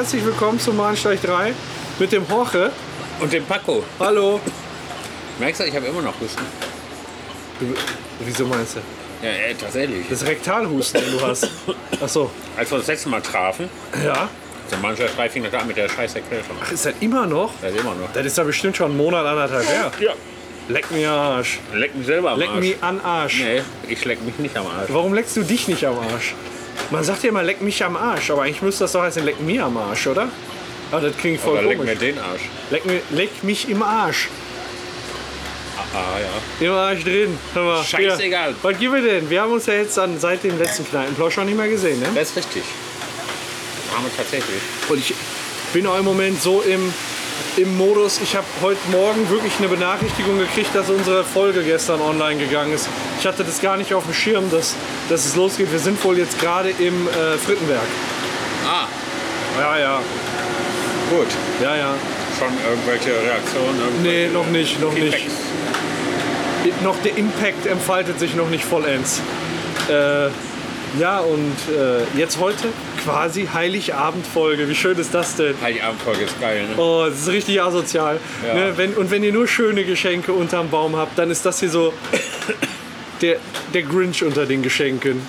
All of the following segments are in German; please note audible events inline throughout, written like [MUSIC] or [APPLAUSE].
herzlich willkommen zum Bahnsteig 3 mit dem Jorge. Und den Paco. Hallo. Merkst du, ich habe immer noch Husten. Du, wieso meinst du? Ja, äh, tatsächlich. Das Rektalhusten, den du hast. [LAUGHS] Ach so. Als wir das letzte Mal trafen, Ja. der mancher drei fing das an mit der scheiß Erkältung. Ach, ist das immer noch? Das ist immer noch. Das ist ja bestimmt schon einen Monat, anderthalb her. Ja. Leck mir Arsch. Leck mich selber am Leck Arsch. mich an Arsch. Nee, ich leck mich nicht am Arsch. Warum leckst du dich nicht am Arsch? Man sagt ja immer, leck mich am Arsch, aber eigentlich müsste das doch heißen, leck mir am Arsch, oder? Aber das klingt voll Oder leck komisch. mir den Arsch. Leck, mir, leck mich im Arsch. Ah, ja. Im Arsch drin. Hör mal. Scheißegal. Hier. Was gibt es denn? Wir haben uns ja jetzt dann seit dem letzten Kneipenplausch schon nicht mehr gesehen, ne? Das ist richtig. Haben wir tatsächlich. Und ich bin auch im Moment so im, im Modus, ich habe heute Morgen wirklich eine Benachrichtigung gekriegt, dass unsere Folge gestern online gegangen ist. Ich hatte das gar nicht auf dem Schirm, dass, dass es losgeht. Wir sind wohl jetzt gerade im äh, Frittenwerk. Ah, Ja, ja, gut. ja, ja. Schon irgendwelche Reaktionen? Nee, Irgendwelche noch nicht, noch nicht. Feedbacks? Noch der Impact entfaltet sich noch nicht vollends. Äh, ja, und äh, jetzt heute quasi Heiligabendfolge. Wie schön ist das denn? Halt, die Abendfolge ist geil, ne? Oh, das ist richtig asozial. Ja. Ne, wenn, und wenn ihr nur schöne Geschenke unterm Baum habt, dann ist das hier so der, der Grinch unter den Geschenken.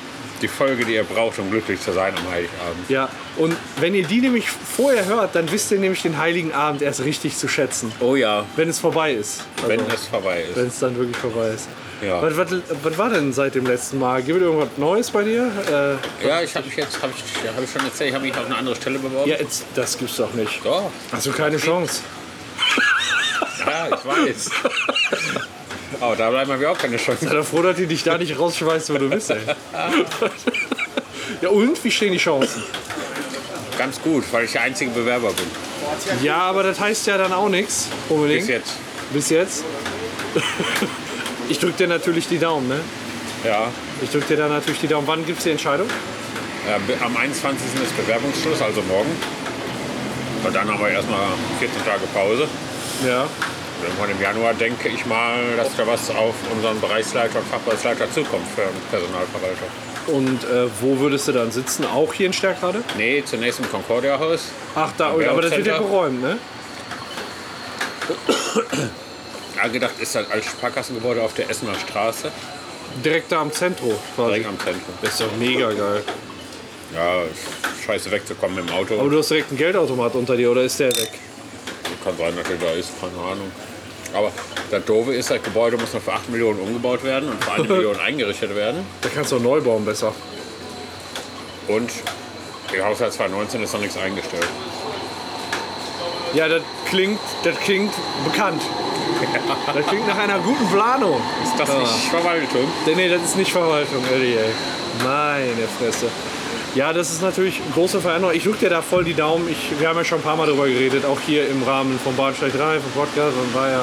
Die Folge, die ihr braucht, um glücklich zu sein am Heiligabend. Ja, und wenn ihr die nämlich vorher hört, dann wisst ihr nämlich den Heiligen Abend erst richtig zu schätzen, Oh ja, wenn es vorbei ist. Also, wenn es vorbei ist. wenn es dann wirklich vorbei ist. Ja. Was, was, was war denn seit dem letzten Mal? Gibt es irgendwas Neues bei dir? Äh, Ja, ich habe mich jetzt, habe ich, hab ich schon erzählt, ich habe mich auf eine andere Stelle beworben. ja, jetzt, das gibt's doch nicht. Doch, Hast du keine Chance. ja, ich weiß. Aber da bleiben wir auch keine Chance. Sei doch froh, dass die dich da nicht rausschmeißt, wo du bist, ey. [LAUGHS] Ja, und? Wie stehen die Chancen? Ganz gut, weil ich der einzige Bewerber bin. Ja, aber das heißt ja dann auch nichts. Unbedingt. Bis jetzt. Bis jetzt. Ich drück dir natürlich die Daumen, ne? Ja. Ich drück dir da natürlich die Daumen. Wann gibt's die Entscheidung? be- Am 21. ist Bewerbungsschluss, also morgen. Und dann haben wir erstmal 14 Tage Pause. Ja. Irgendwann im Januar denke ich mal, dass da was auf unseren Bereichsleiter und Fachbereichsleiter zukommt für den Personalverwalter. Und äh, wo würdest du dann sitzen? Auch hier in Stärkrade? Nee, zunächst im Concordia-Haus. Ach, da, aber das wird ja geräumt, ne? Angedacht ist das als Sparkassengebäude auf der Essener Straße, Direkt da am Zentrum quasi. direkt am Zentrum. Das ist doch mega geil. Ja, scheiße wegzukommen mit dem Auto. Aber du hast direkt einen Geldautomat unter dir, oder ist der weg? Kann sein, dass der da ist, keine Ahnung. Aber das Doofe ist, das Gebäude muss noch für 8 Millionen umgebaut werden und für 1 [LAUGHS] Million eingerichtet werden. Da kannst du auch neu bauen besser. Und im Haushalt 2019 ist noch nichts eingestellt. Ja, das klingt, das klingt bekannt. [LAUGHS] Das klingt nach einer guten Planung. Ist das Ja. nicht Verwaltung? Nee, nee, das ist nicht Verwaltung, ey. Meine Fresse. Ja, das ist natürlich eine große Veränderung. Ich drücke dir da voll die Daumen. Ich, wir haben ja schon ein paar Mal darüber geredet, auch hier im Rahmen von Bahnsteig 3, vom Podcast. Und war ja,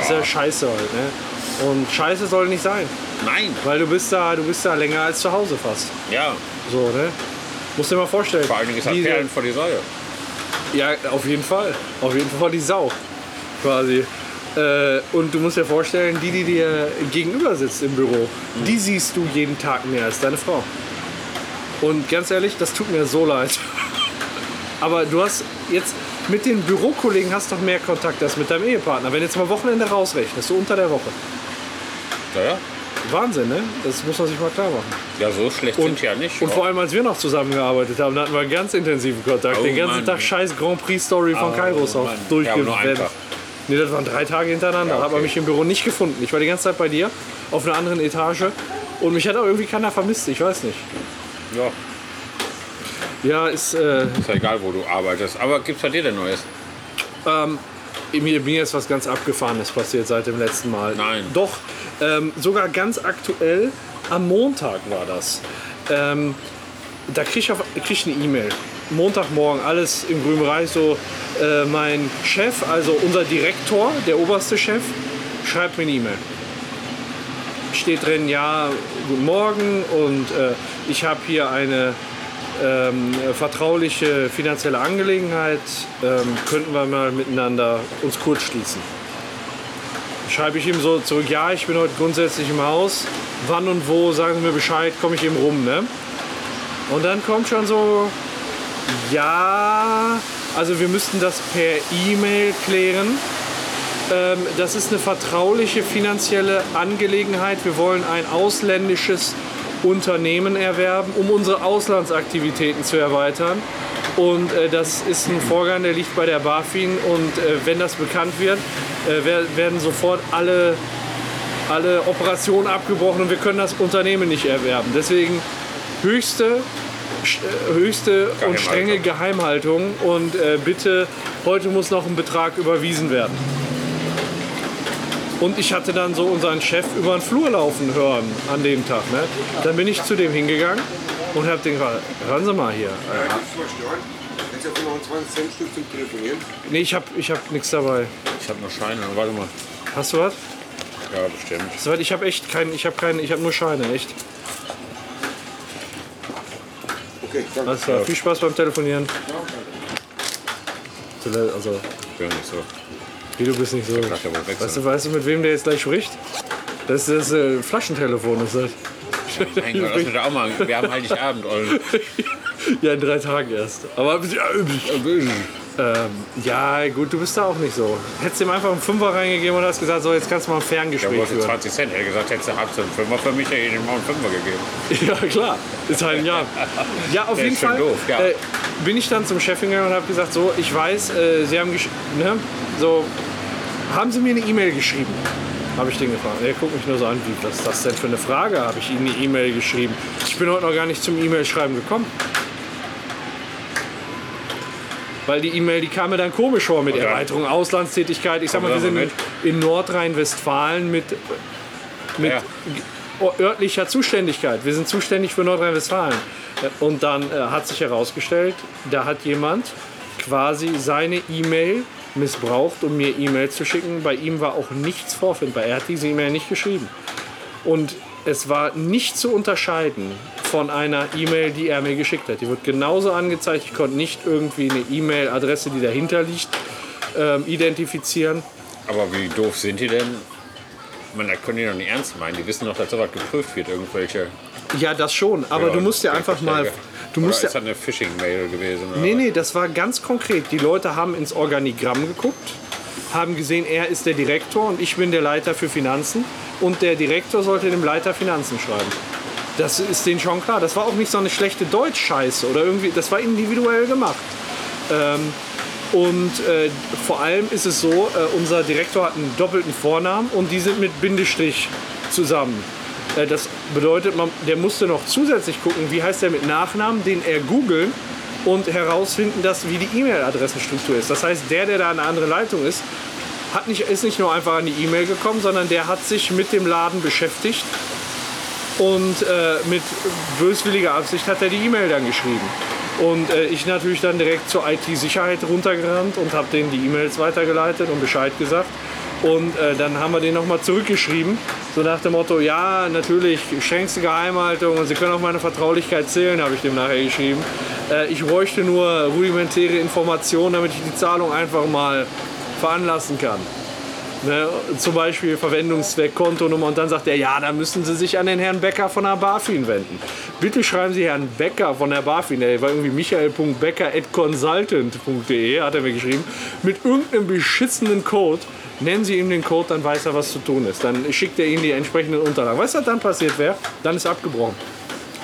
ist ja scheiße halt, ne? Und scheiße soll nicht sein. Nein. Weil du bist da, du bist da länger als zu Hause fast. Ja, So, ne? Musst dir mal vorstellen. vor allen Dingen ist das Perlen vor die Säue. Ja, auf jeden Fall. Auf jeden Fall die Sau. Quasi. Äh, und du musst dir vorstellen, die, die dir gegenüber sitzt im Büro, die siehst du jeden Tag mehr als deine Frau. Und ganz ehrlich, das tut mir so leid. [LAUGHS] Aber du hast jetzt mit den Bürokollegen hast doch mehr Kontakt als mit deinem Ehepartner. Wenn du jetzt mal Wochenende rausrechnest, so unter der Woche. Ja, ja. Wahnsinn, ne? Das muss man sich mal klar machen. ja so schlecht sind die ja nicht. Und vor allem, als wir noch zusammengearbeitet haben, da hatten wir einen ganz intensiven Kontakt. Oh Den ganzen Mann. Tag scheiß Grand Prix Story von Oh Kairos auf Mann. Nee, das waren drei Tage hintereinander. Ja, Da hat man okay. mich im Büro nicht gefunden. Ich war die ganze Zeit bei dir auf einer anderen Etage. Und mich hat auch irgendwie keiner vermisst. Ich weiß nicht. ja, Ja, ist. Äh, ist ja egal, wo du arbeitest. Aber gibt's bei dir denn Neues? ähm, mir, mir ist was ganz Abgefahrenes passiert seit dem letzten Mal. Nein. Doch, ähm, sogar ganz aktuell. Am Montag war das. Ähm, da krieg ich, auf, krieg ich eine E-Mail. Montagmorgen, alles im grünen Bereich. So, äh, mein Chef, also unser Direktor, der oberste Chef, schreibt mir eine E-Mail. Steht drin, ja, guten Morgen und äh, ich habe hier eine ähm, vertrauliche finanzielle Angelegenheit. Ähm, könnten wir mal miteinander uns kurz schließen? Schreibe ich ihm so zurück, ja, ich bin heute grundsätzlich im Haus. wann und wo, sagen Sie mir Bescheid, komme ich eben rum. Ne? Und dann kommt schon so, ja, also wir müssten das per E-Mail klären. Ähm, das ist eine vertrauliche finanzielle Angelegenheit. Wir wollen ein ausländisches Unternehmen erwerben, um unsere Auslandsaktivitäten zu erweitern. Und äh, das ist ein Vorgang, der liegt bei der BaFin. Und äh, wenn das bekannt wird, äh, wer- werden sofort alle, alle Operationen abgebrochen und wir können das Unternehmen nicht erwerben. Deswegen höchste, höchste und strenge Geheimhaltung. Und äh, bitte, heute muss noch ein Betrag überwiesen werden. Und ich hatte dann so unseren Chef über den Flur laufen hören an dem Tag. Ne? Dann bin ich zu dem hingegangen und habe den gefragt, hören Sie mal hier. Jetzt hast du noch ein 20 Cent Stück zum Telefonieren. Nee, ich habe ich hab nichts dabei. Ich habe nur Scheine. Warte mal. Hast du was? Ja, bestimmt. Soweit ich habe echt keinen, ich habe keinen, ich habe nur Scheine, echt. Okay, danke. Alles klar, viel Spaß beim Telefonieren. Also, Ich bin nicht so. wie du bist nicht so. Weißt du, weißt du, mit wem der jetzt gleich spricht? Das ist das äh, Flaschentelefon, ist das. Mein Gott, lass mich da auch mal. Wir haben Heiligabend, Ollen. [LAUGHS] Ja, in drei Tagen erst. Aber ähm, ja, gut, du bist da auch nicht so. Hättest ihm einfach einen Fünfer reingegeben und hast gesagt, so, jetzt kannst du mal ein Ferngespräch wollte führen. 20 Cent. Er hat gesagt, hättest du halb so einen Fünfer für mich, hätte ich ihm mal einen Fünfer gegeben. [LAUGHS] Ja, klar. Ist halt ein Jahr. Ja, auf Der jeden Fall doof, ja. äh, bin ich dann zum Chef gegangen und habe gesagt, so, ich weiß, äh, Sie haben ne, so, haben Sie mir eine E-Mail geschrieben? Habe ich den gefragt. Er guckt mich nur so an, wie, was ist das denn für eine Frage? Habe ich Ihnen eine E-Mail geschrieben? Ich bin heute noch gar nicht zum E-Mail-Schreiben gekommen. Weil die E-Mail, die kam mir dann komisch vor mit dann- Erweiterung Auslandstätigkeit. Ich sag mal, wir sind mal in Nordrhein-Westfalen mit, mit Ja. örtlicher Zuständigkeit. Wir sind zuständig für Nordrhein-Westfalen. Und dann äh, hat sich herausgestellt, da hat jemand quasi seine E-Mail missbraucht, um mir E-Mail zu schicken. Bei ihm war auch nichts vorfindbar. Er hat diese E-Mail nicht geschrieben. Und es war nicht zu unterscheiden von einer E-Mail, die er mir geschickt hat. Die wird genauso angezeigt. Ich konnte nicht irgendwie eine E-Mail-Adresse, die dahinter liegt, ähm, identifizieren. Aber wie doof sind die denn? Man, das können die doch nicht ernst meinen. Die wissen doch, dass sowas geprüft wird, irgendwelche. Ja, das schon. Aber Ja, du musst ja einfach mal. Du musst oder ja, ist das eine Phishing-Mail gewesen? Oder? Nee, nee, das war ganz konkret. Die Leute haben ins Organigramm geguckt, haben gesehen, er ist der Direktor und ich bin der Leiter für Finanzen. Und der Direktor sollte dem Leiter Finanzen schreiben. Das ist denen schon klar. Das war auch nicht so eine schlechte Deutsch-Scheiße oder irgendwie. Das war individuell gemacht. Ähm, und äh, vor allem ist es so, äh, unser Direktor hat einen doppelten Vornamen und die sind mit Bindestrich zusammen. Äh, das bedeutet, man, der musste noch zusätzlich gucken, wie heißt der mit Nachnamen, den er googeln und herausfinden, dass, wie die E-Mail-Adressenstruktur ist. Das heißt, der, der da an einer anderen Leitung ist, hat nicht, ist nicht nur einfach an die E-Mail gekommen, sondern der hat sich mit dem Laden beschäftigt und äh, mit böswilliger Absicht hat er die E-Mail dann geschrieben. Und äh, ich natürlich dann direkt zur IT-Sicherheit runtergerannt und habe denen die E-Mails weitergeleitet und Bescheid gesagt. Und äh, dann haben wir den nochmal zurückgeschrieben, so nach dem Motto, ja, natürlich, strengste Geheimhaltung und Sie können auf meine Vertraulichkeit zählen, habe ich dem nachher geschrieben. Äh, ich bräuchte nur rudimentäre Informationen, damit ich die Zahlung einfach mal veranlassen kann. Ne, zum Beispiel Verwendungszweck, Kontonummer und dann sagt er, ja, da müssen Sie sich an den Herrn Becker von der BaFin wenden. Bitte schreiben Sie Herrn Becker von der BaFin, der war irgendwie michael.becker.consultant.de, hat er mir geschrieben, mit irgendeinem beschissenen Code. Nennen Sie ihm den Code, dann weiß er, was zu tun ist. Dann schickt er Ihnen die entsprechenden Unterlagen. Was dann passiert wäre? Dann ist abgebrochen.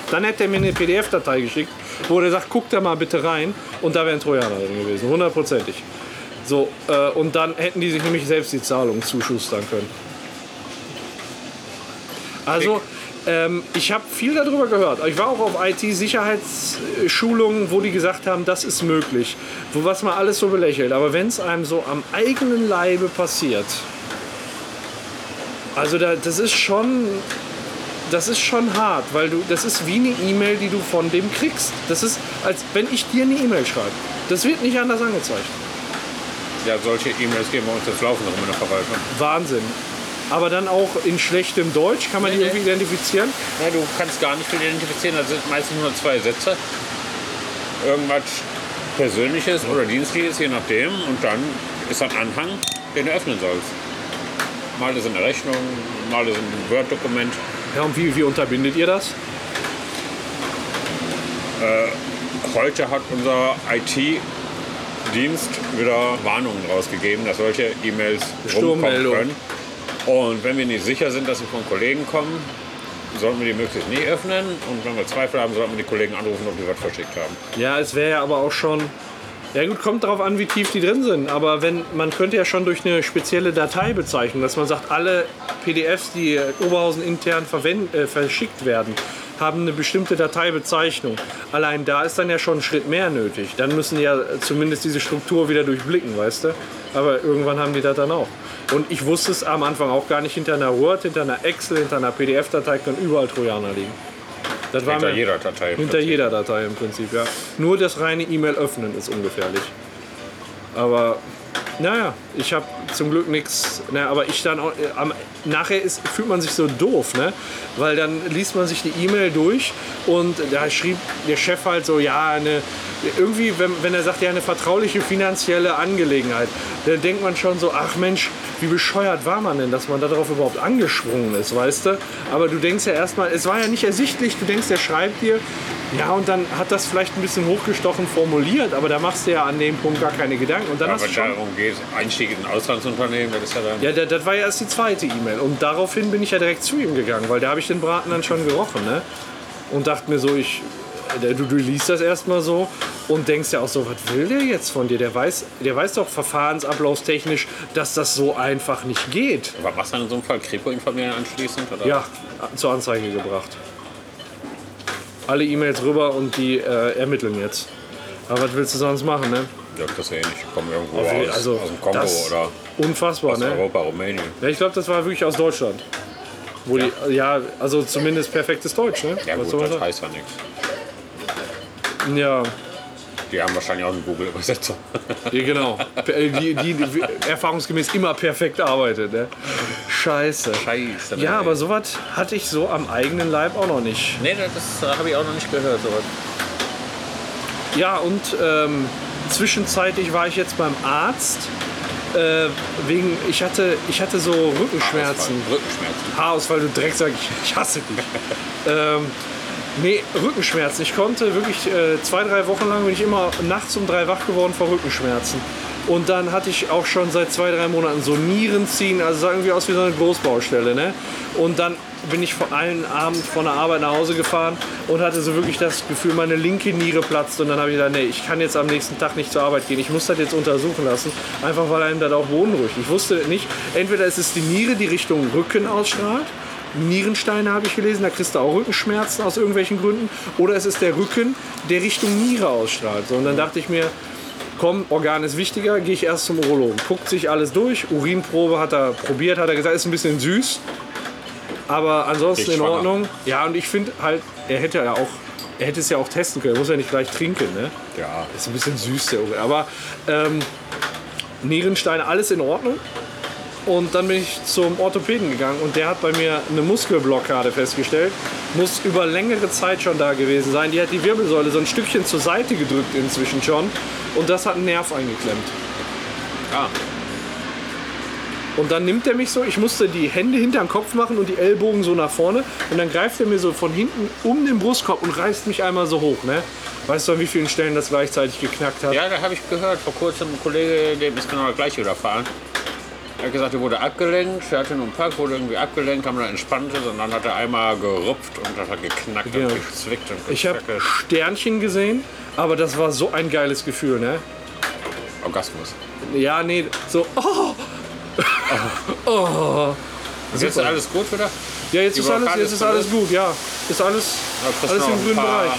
Dann hätte er mir eine PDF-Datei geschickt, wo er sagt, guck da mal bitte rein und da wäre ein Trojaner drin gewesen, hundertprozentig. So, äh, und dann hätten die sich nämlich selbst die Zahlung zuschustern können. Also, ähm, ich habe viel darüber gehört. Ich war auch auf IT-Sicherheitsschulungen, wo die gesagt haben, das ist möglich. Wo was man alles so belächelt. Aber wenn es einem so am eigenen Leibe passiert, also da, das ist schon, das ist schon hart, weil du, das ist wie eine E-Mail, die du von dem kriegst. Das ist, als wenn ich dir eine E-Mail schreibe. Das wird nicht anders angezeigt. Ja, solche E-Mails geben wir uns jetzt laufen noch in der Verwaltung. Wahnsinn. Aber dann auch in schlechtem Deutsch, kann man die Nee, irgendwie identifizieren? Ja, du kannst gar nicht identifizieren. Das sind meistens nur zwei Sätze. Irgendwas Persönliches oder Dienstliches, je nachdem. Und dann ist ein Anhang, den du öffnen sollst. Mal ist eine Rechnung, mal ist ein Word-Dokument. Ja, und wie, wie unterbindet ihr das? Heute hat unser IT-Dienst wieder Warnungen rausgegeben, dass solche E-Mails rumkommen können. Und wenn wir nicht sicher sind, dass sie von Kollegen kommen, sollten wir die möglichst nie öffnen. Und wenn wir Zweifel haben, sollten wir die Kollegen anrufen, ob die was verschickt haben. Ja, es wäre ja aber auch schon. Ja gut, kommt darauf an, wie tief die drin sind. Aber wenn man könnte ja schon durch eine spezielle Datei bezeichnen, dass man sagt, alle PDFs, die Oberhausen intern äh, verschickt werden, haben eine bestimmte Dateibezeichnung. Allein da ist dann ja schon ein Schritt mehr nötig. Dann müssen die ja zumindest diese Struktur wieder durchblicken, weißt du? Aber irgendwann haben die das dann auch. Und ich wusste es am Anfang auch gar nicht. Hinter einer Word, hinter einer Excel, hinter einer PDF-Datei können überall Trojaner liegen. Das war Hinter mir- jeder Datei. im hinter Prinzip. jeder Datei im Prinzip, ja. Nur das reine E-Mail öffnen ist ungefährlich. Aber naja, ich habe zum Glück nichts. Na, aber ich dann auch, äh, am, nachher ist, fühlt man sich so doof, ne? Weil dann liest man sich die E-Mail durch und da schrieb der Chef halt so, ja, eine, irgendwie, wenn, wenn er sagt, ja, eine vertrauliche finanzielle Angelegenheit, dann denkt man schon so, ach Mensch, wie bescheuert war man denn, dass man darauf überhaupt angesprungen ist, weißt du? Aber du denkst ja erstmal, es war ja nicht ersichtlich, du denkst, der schreibt dir, ja, und dann hat das vielleicht ein bisschen hochgestochen formuliert, aber da machst du ja an dem Punkt gar keine Gedanken. Und dann Ja, hast du schon darum geht, Einstieg in ein Auslandsunternehmen, das ist ja dann. ja, das, das war ja erst die zweite E-Mail. Und daraufhin bin ich ja direkt zu ihm gegangen, weil da habe ich den Braten dann schon gerochen. Ne? Und dachte mir so, ich, der- du, du liest das erstmal so und denkst ja auch so, was will der jetzt von dir? Der weiß, der weiß doch verfahrensablaufstechnisch, dass das so einfach nicht geht. Was machst du dann in so einem Fall? Kripo informieren anschließend? Oder? Ja, zur Anzeige gebracht. Alle E-Mails rüber und die äh, ermitteln jetzt. Aber was willst du sonst machen, ne? Ja, das ja eh nicht. Ich komme irgendwo jeden- aus, also, aus dem Kongo oder Unfassbar, aus ne? Europa, Rumänien. Ja, ich glaube, das war wirklich aus Deutschland. Wo die, ja, also zumindest perfektes Deutsch, ne? Ja Was gut, das sagen? heißt ja nichts. Ja, Die haben wahrscheinlich auch einen Google-Übersetzer. [LAUGHS] ja, genau. Die, die, die erfahrungsgemäß immer perfekt arbeitet, ne? Scheiße. Scheiße. Ja, aber sowas hatte ich so am eigenen Leib auch noch nicht. Nee, das äh, habe ich auch noch nicht gehört. Sowas. Ja, und ähm, zwischenzeitlich war ich jetzt beim Arzt. Äh, wegen, ich hatte, ich hatte so Rückenschmerzen. Rückenschmerzen. Haarausfall, du Drecksack, ich, ich hasse dich. [LAUGHS] ähm, nee, Rückenschmerzen. Ich konnte wirklich äh, zwei, drei Wochen lang bin ich immer nachts um drei wach geworden vor Rückenschmerzen. Und dann hatte ich auch schon seit zwei, drei Monaten so Nierenziehen, also sah irgendwie aus wie so eine Großbaustelle. Ne? Und dann bin ich vor allen Abend von der Arbeit nach Hause gefahren und hatte so wirklich das Gefühl, meine linke Niere platzt. Und dann habe ich gesagt, nee, ich kann jetzt am nächsten Tag nicht zur Arbeit gehen. Ich muss das jetzt untersuchen lassen, einfach weil einem das auch beunruhigt. Ich wusste nicht, entweder ist es die Niere, die Richtung Rücken ausstrahlt, Nierensteine habe ich gelesen, da kriegst du auch Rückenschmerzen aus irgendwelchen Gründen. Oder es ist der Rücken, der Richtung Niere ausstrahlt. So, und dann dachte ich mir, komm, Organ ist wichtiger, gehe ich erst zum Urologen. Guckt sich alles durch, Urinprobe hat er probiert, hat er gesagt, ist ein bisschen süß. Aber ansonsten in schwanger. Ordnung. Ja, und ich finde halt, er hätte ja auch, er hätte es ja auch testen können. Er muss ja nicht gleich trinken, ne? Ja. Ist ein bisschen süß, der Urin. Aber ähm, Nierensteine, alles in Ordnung. Und dann bin ich zum Orthopäden gegangen und der hat bei mir eine Muskelblockade festgestellt. Muss über längere Zeit schon da gewesen sein. Die hat die Wirbelsäule so ein Stückchen zur Seite gedrückt inzwischen schon. Und das hat einen Nerv eingeklemmt. Ah, Und dann nimmt er mich so, ich musste die Hände hinterm Kopf machen und die Ellbogen so nach vorne. Und dann greift er mir so von hinten um den Brustkorb und reißt mich einmal so hoch. Ne? Weißt du, an wie vielen Stellen das gleichzeitig geknackt hat? ja, da habe ich gehört. Vor kurzem ein Kollege, dem ist genau das gleiche widerfahren. Er hat gesagt, er wurde abgelenkt, er hatte nur einen Pack, wurde irgendwie abgelenkt, haben dann entspannt ist und dann hat er einmal gerupft und das hat geknackt Ja. und gezwickt und Ich habe. Sternchen gesehen, aber das war so ein geiles Gefühl, ne? Orgasmus. Ja, nee, so, oh, oh. Ist jetzt alles gut wieder? Ja, jetzt ist alles, jetzt ist alles gut, ja. Ist alles, Ja, alles im grünen Bereich.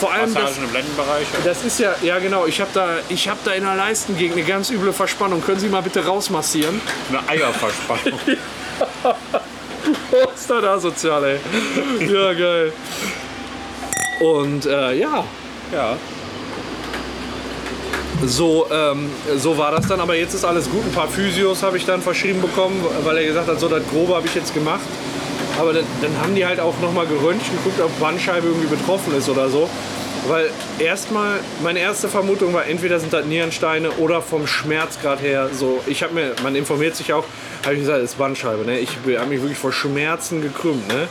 Vor allem, das, Massagen im Blendenbereich. das ist ja, ja genau, ich habe da, ich hab da in der Leistengegend eine ganz üble Verspannung. Können Sie mal bitte rausmassieren? Eine Eierverspannung. [LAUGHS] Oh, ist das asozial, ey. Ja, geil. Und äh, ja, ja. So, ähm, so war das dann, aber jetzt ist alles gut. Ein paar Physios habe ich dann verschrieben bekommen, weil er gesagt hat, so das Grobe habe ich jetzt gemacht. Aber dann, dann haben die halt auch nochmal geröntgt, geguckt, ob Bandscheibe irgendwie betroffen ist oder so. Weil erstmal, meine erste Vermutung war, entweder sind das Nierensteine oder vom Schmerzgrad her so. Ich habe mir, man informiert sich auch, habe ich gesagt, es ist Bandscheibe. Ne? Ich habe mich wirklich vor Schmerzen gekrümmt. Ne?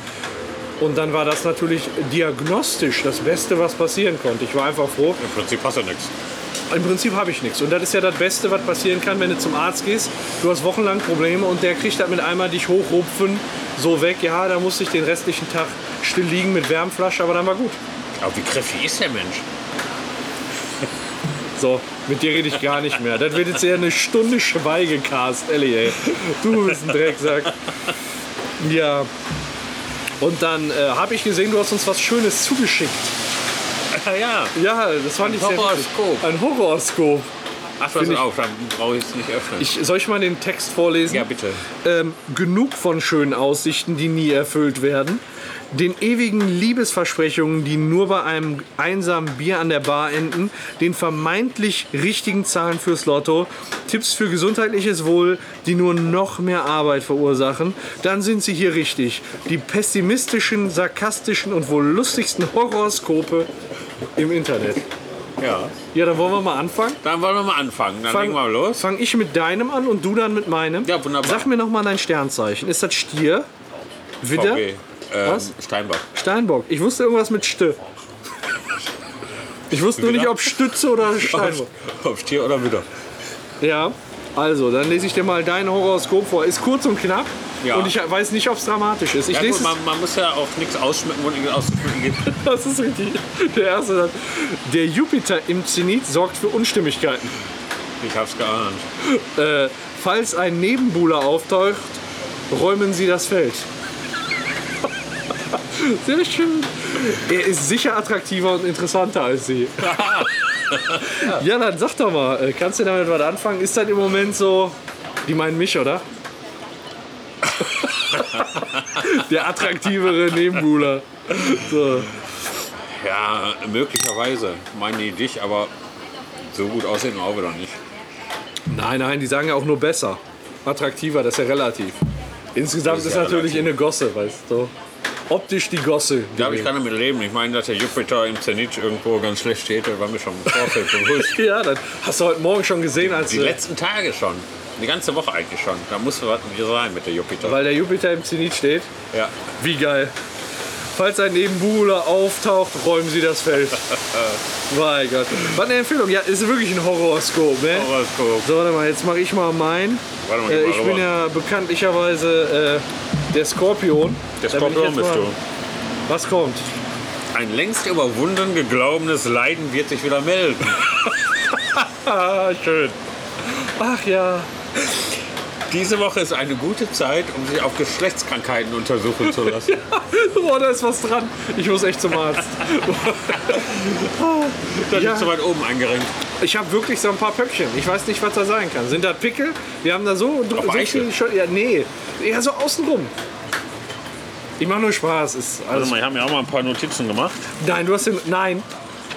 Und dann war das natürlich diagnostisch das Beste, was passieren konnte. Ich war einfach froh. Im Prinzip passt ja nichts. Im Prinzip habe ich nichts. Und das ist ja das Beste, was passieren kann, wenn du zum Arzt gehst. Du hast wochenlang Probleme und der kriegt das mit einmal dich hochrupfen, so weg. Ja, da musste ich den restlichen Tag still liegen mit Wärmflasche, aber dann war gut. Aber wie kräftig ist der Mensch? [LAUGHS] So, mit dir rede ich gar nicht mehr. Das wird jetzt eher eine Stunde Schweigecast, Ellie, ey. Du bist ein Drecksack. Ja. Und dann äh, habe ich gesehen, du hast uns was Schönes zugeschickt. Ja. Ja, das fand ich sehr. Horoskop. Ein Horoskop. Ach, pass auf, dann brauche ich es nicht öffnen. Ich, soll ich mal den Text vorlesen? ja, bitte. ähm, genug von schönen Aussichten, die nie erfüllt werden, den ewigen Liebesversprechungen, die nur bei einem einsamen Bier an der Bar enden, den vermeintlich richtigen Zahlen fürs Lotto, Tipps für gesundheitliches Wohl, die nur noch mehr Arbeit verursachen, dann sind sie hier richtig. Die pessimistischen, sarkastischen und wohl lustigsten Horoskope im Internet. Ja. Ja, dann wollen wir mal anfangen. Dann wollen wir mal anfangen. Dann legen wir mal los. Fang ich mit deinem an und du dann mit meinem. Ja, wunderbar. Sag mir noch mal dein Sternzeichen. Ist das Stier? Widder? VW. Ähm, Was? Steinbach. Steinbock. Ich wusste irgendwas mit Stö. Ich wusste nur nicht, Widder? ob Stütze oder Steinbock. Ob Stier oder wieder. Ja, also, dann lese ich dir mal dein Horoskop vor. Ist kurz und knapp. Ja. Und ich weiß nicht, ob es dramatisch ist. Ich Ja, lese gut, man, man muss ja auch nichts ausschmücken, wo nichts auszuschmücken gibt. [LAUGHS] Das ist richtig. Der erste dann. Der Jupiter im Zenit sorgt für Unstimmigkeiten. Ich hab's geahnt. Äh, falls ein Nebenbuhler auftaucht, räumen Sie das Feld. [LAUGHS] Sehr schön. Er ist sicher attraktiver und interessanter als Sie. [LAUGHS] ja, dann sag doch mal, äh, kannst du damit was anfangen? Ist das im Moment so. Die meinen mich, oder? [LAUGHS] Der attraktivere Nebenbuhler. So. Ja, möglicherweise meinen die dich, aber so gut aussehen auch wieder nicht. Nein, nein, die sagen ja auch nur besser. Attraktiver, das ist ja relativ. Insgesamt ist, ja natürlich relativ. eine Gosse, weißt du. Optisch die Gosse. Da ich kann damit leben. Ich meine, dass der Jupiter im Zenit irgendwo ganz schlecht steht, war mir schon im Vorfeld bewusst. [LAUGHS] Ja, das hast du heute Morgen schon gesehen, als Die äh, letzten Tage schon. Die ganze Woche eigentlich schon. Da muss was sein mit der Jupiter. weil der Jupiter im Zenit steht. Ja. Wie geil. Falls ein Nebenbuhler auftaucht, räumen Sie das Feld. [LAUGHS] mein Gott. Was eine Empfehlung. Ja, ist wirklich ein Horoskop, ne? Horoskop. So, warte mal, jetzt mache ich mal mein. Warte mal, Äh, ich bin ja bekanntlicherweise äh, der Skorpion. Der Skorpion bist du. Was kommt? Ein längst überwunden geglaubenes Leiden wird sich wieder melden. [LAUGHS] [LAUGHS] Schön. Ach ja. Diese Woche ist eine gute Zeit, um sich auf Geschlechtskrankheiten untersuchen zu lassen. [LAUGHS] Boah, da ist was dran. Ich muss echt zum Arzt. Das Ja. ist so weit oben eingerenkt. Ich habe wirklich so ein paar Pöckchen. Ich weiß nicht, was da sein kann. Sind das Pickel? Wir haben da so, so viel schon. Ja, nee. Eher so außenrum. Ich mache nur Spaß. Ist alles. Also, wir haben ja auch mal ein paar Notizen gemacht. Nein, du hast den. Nein.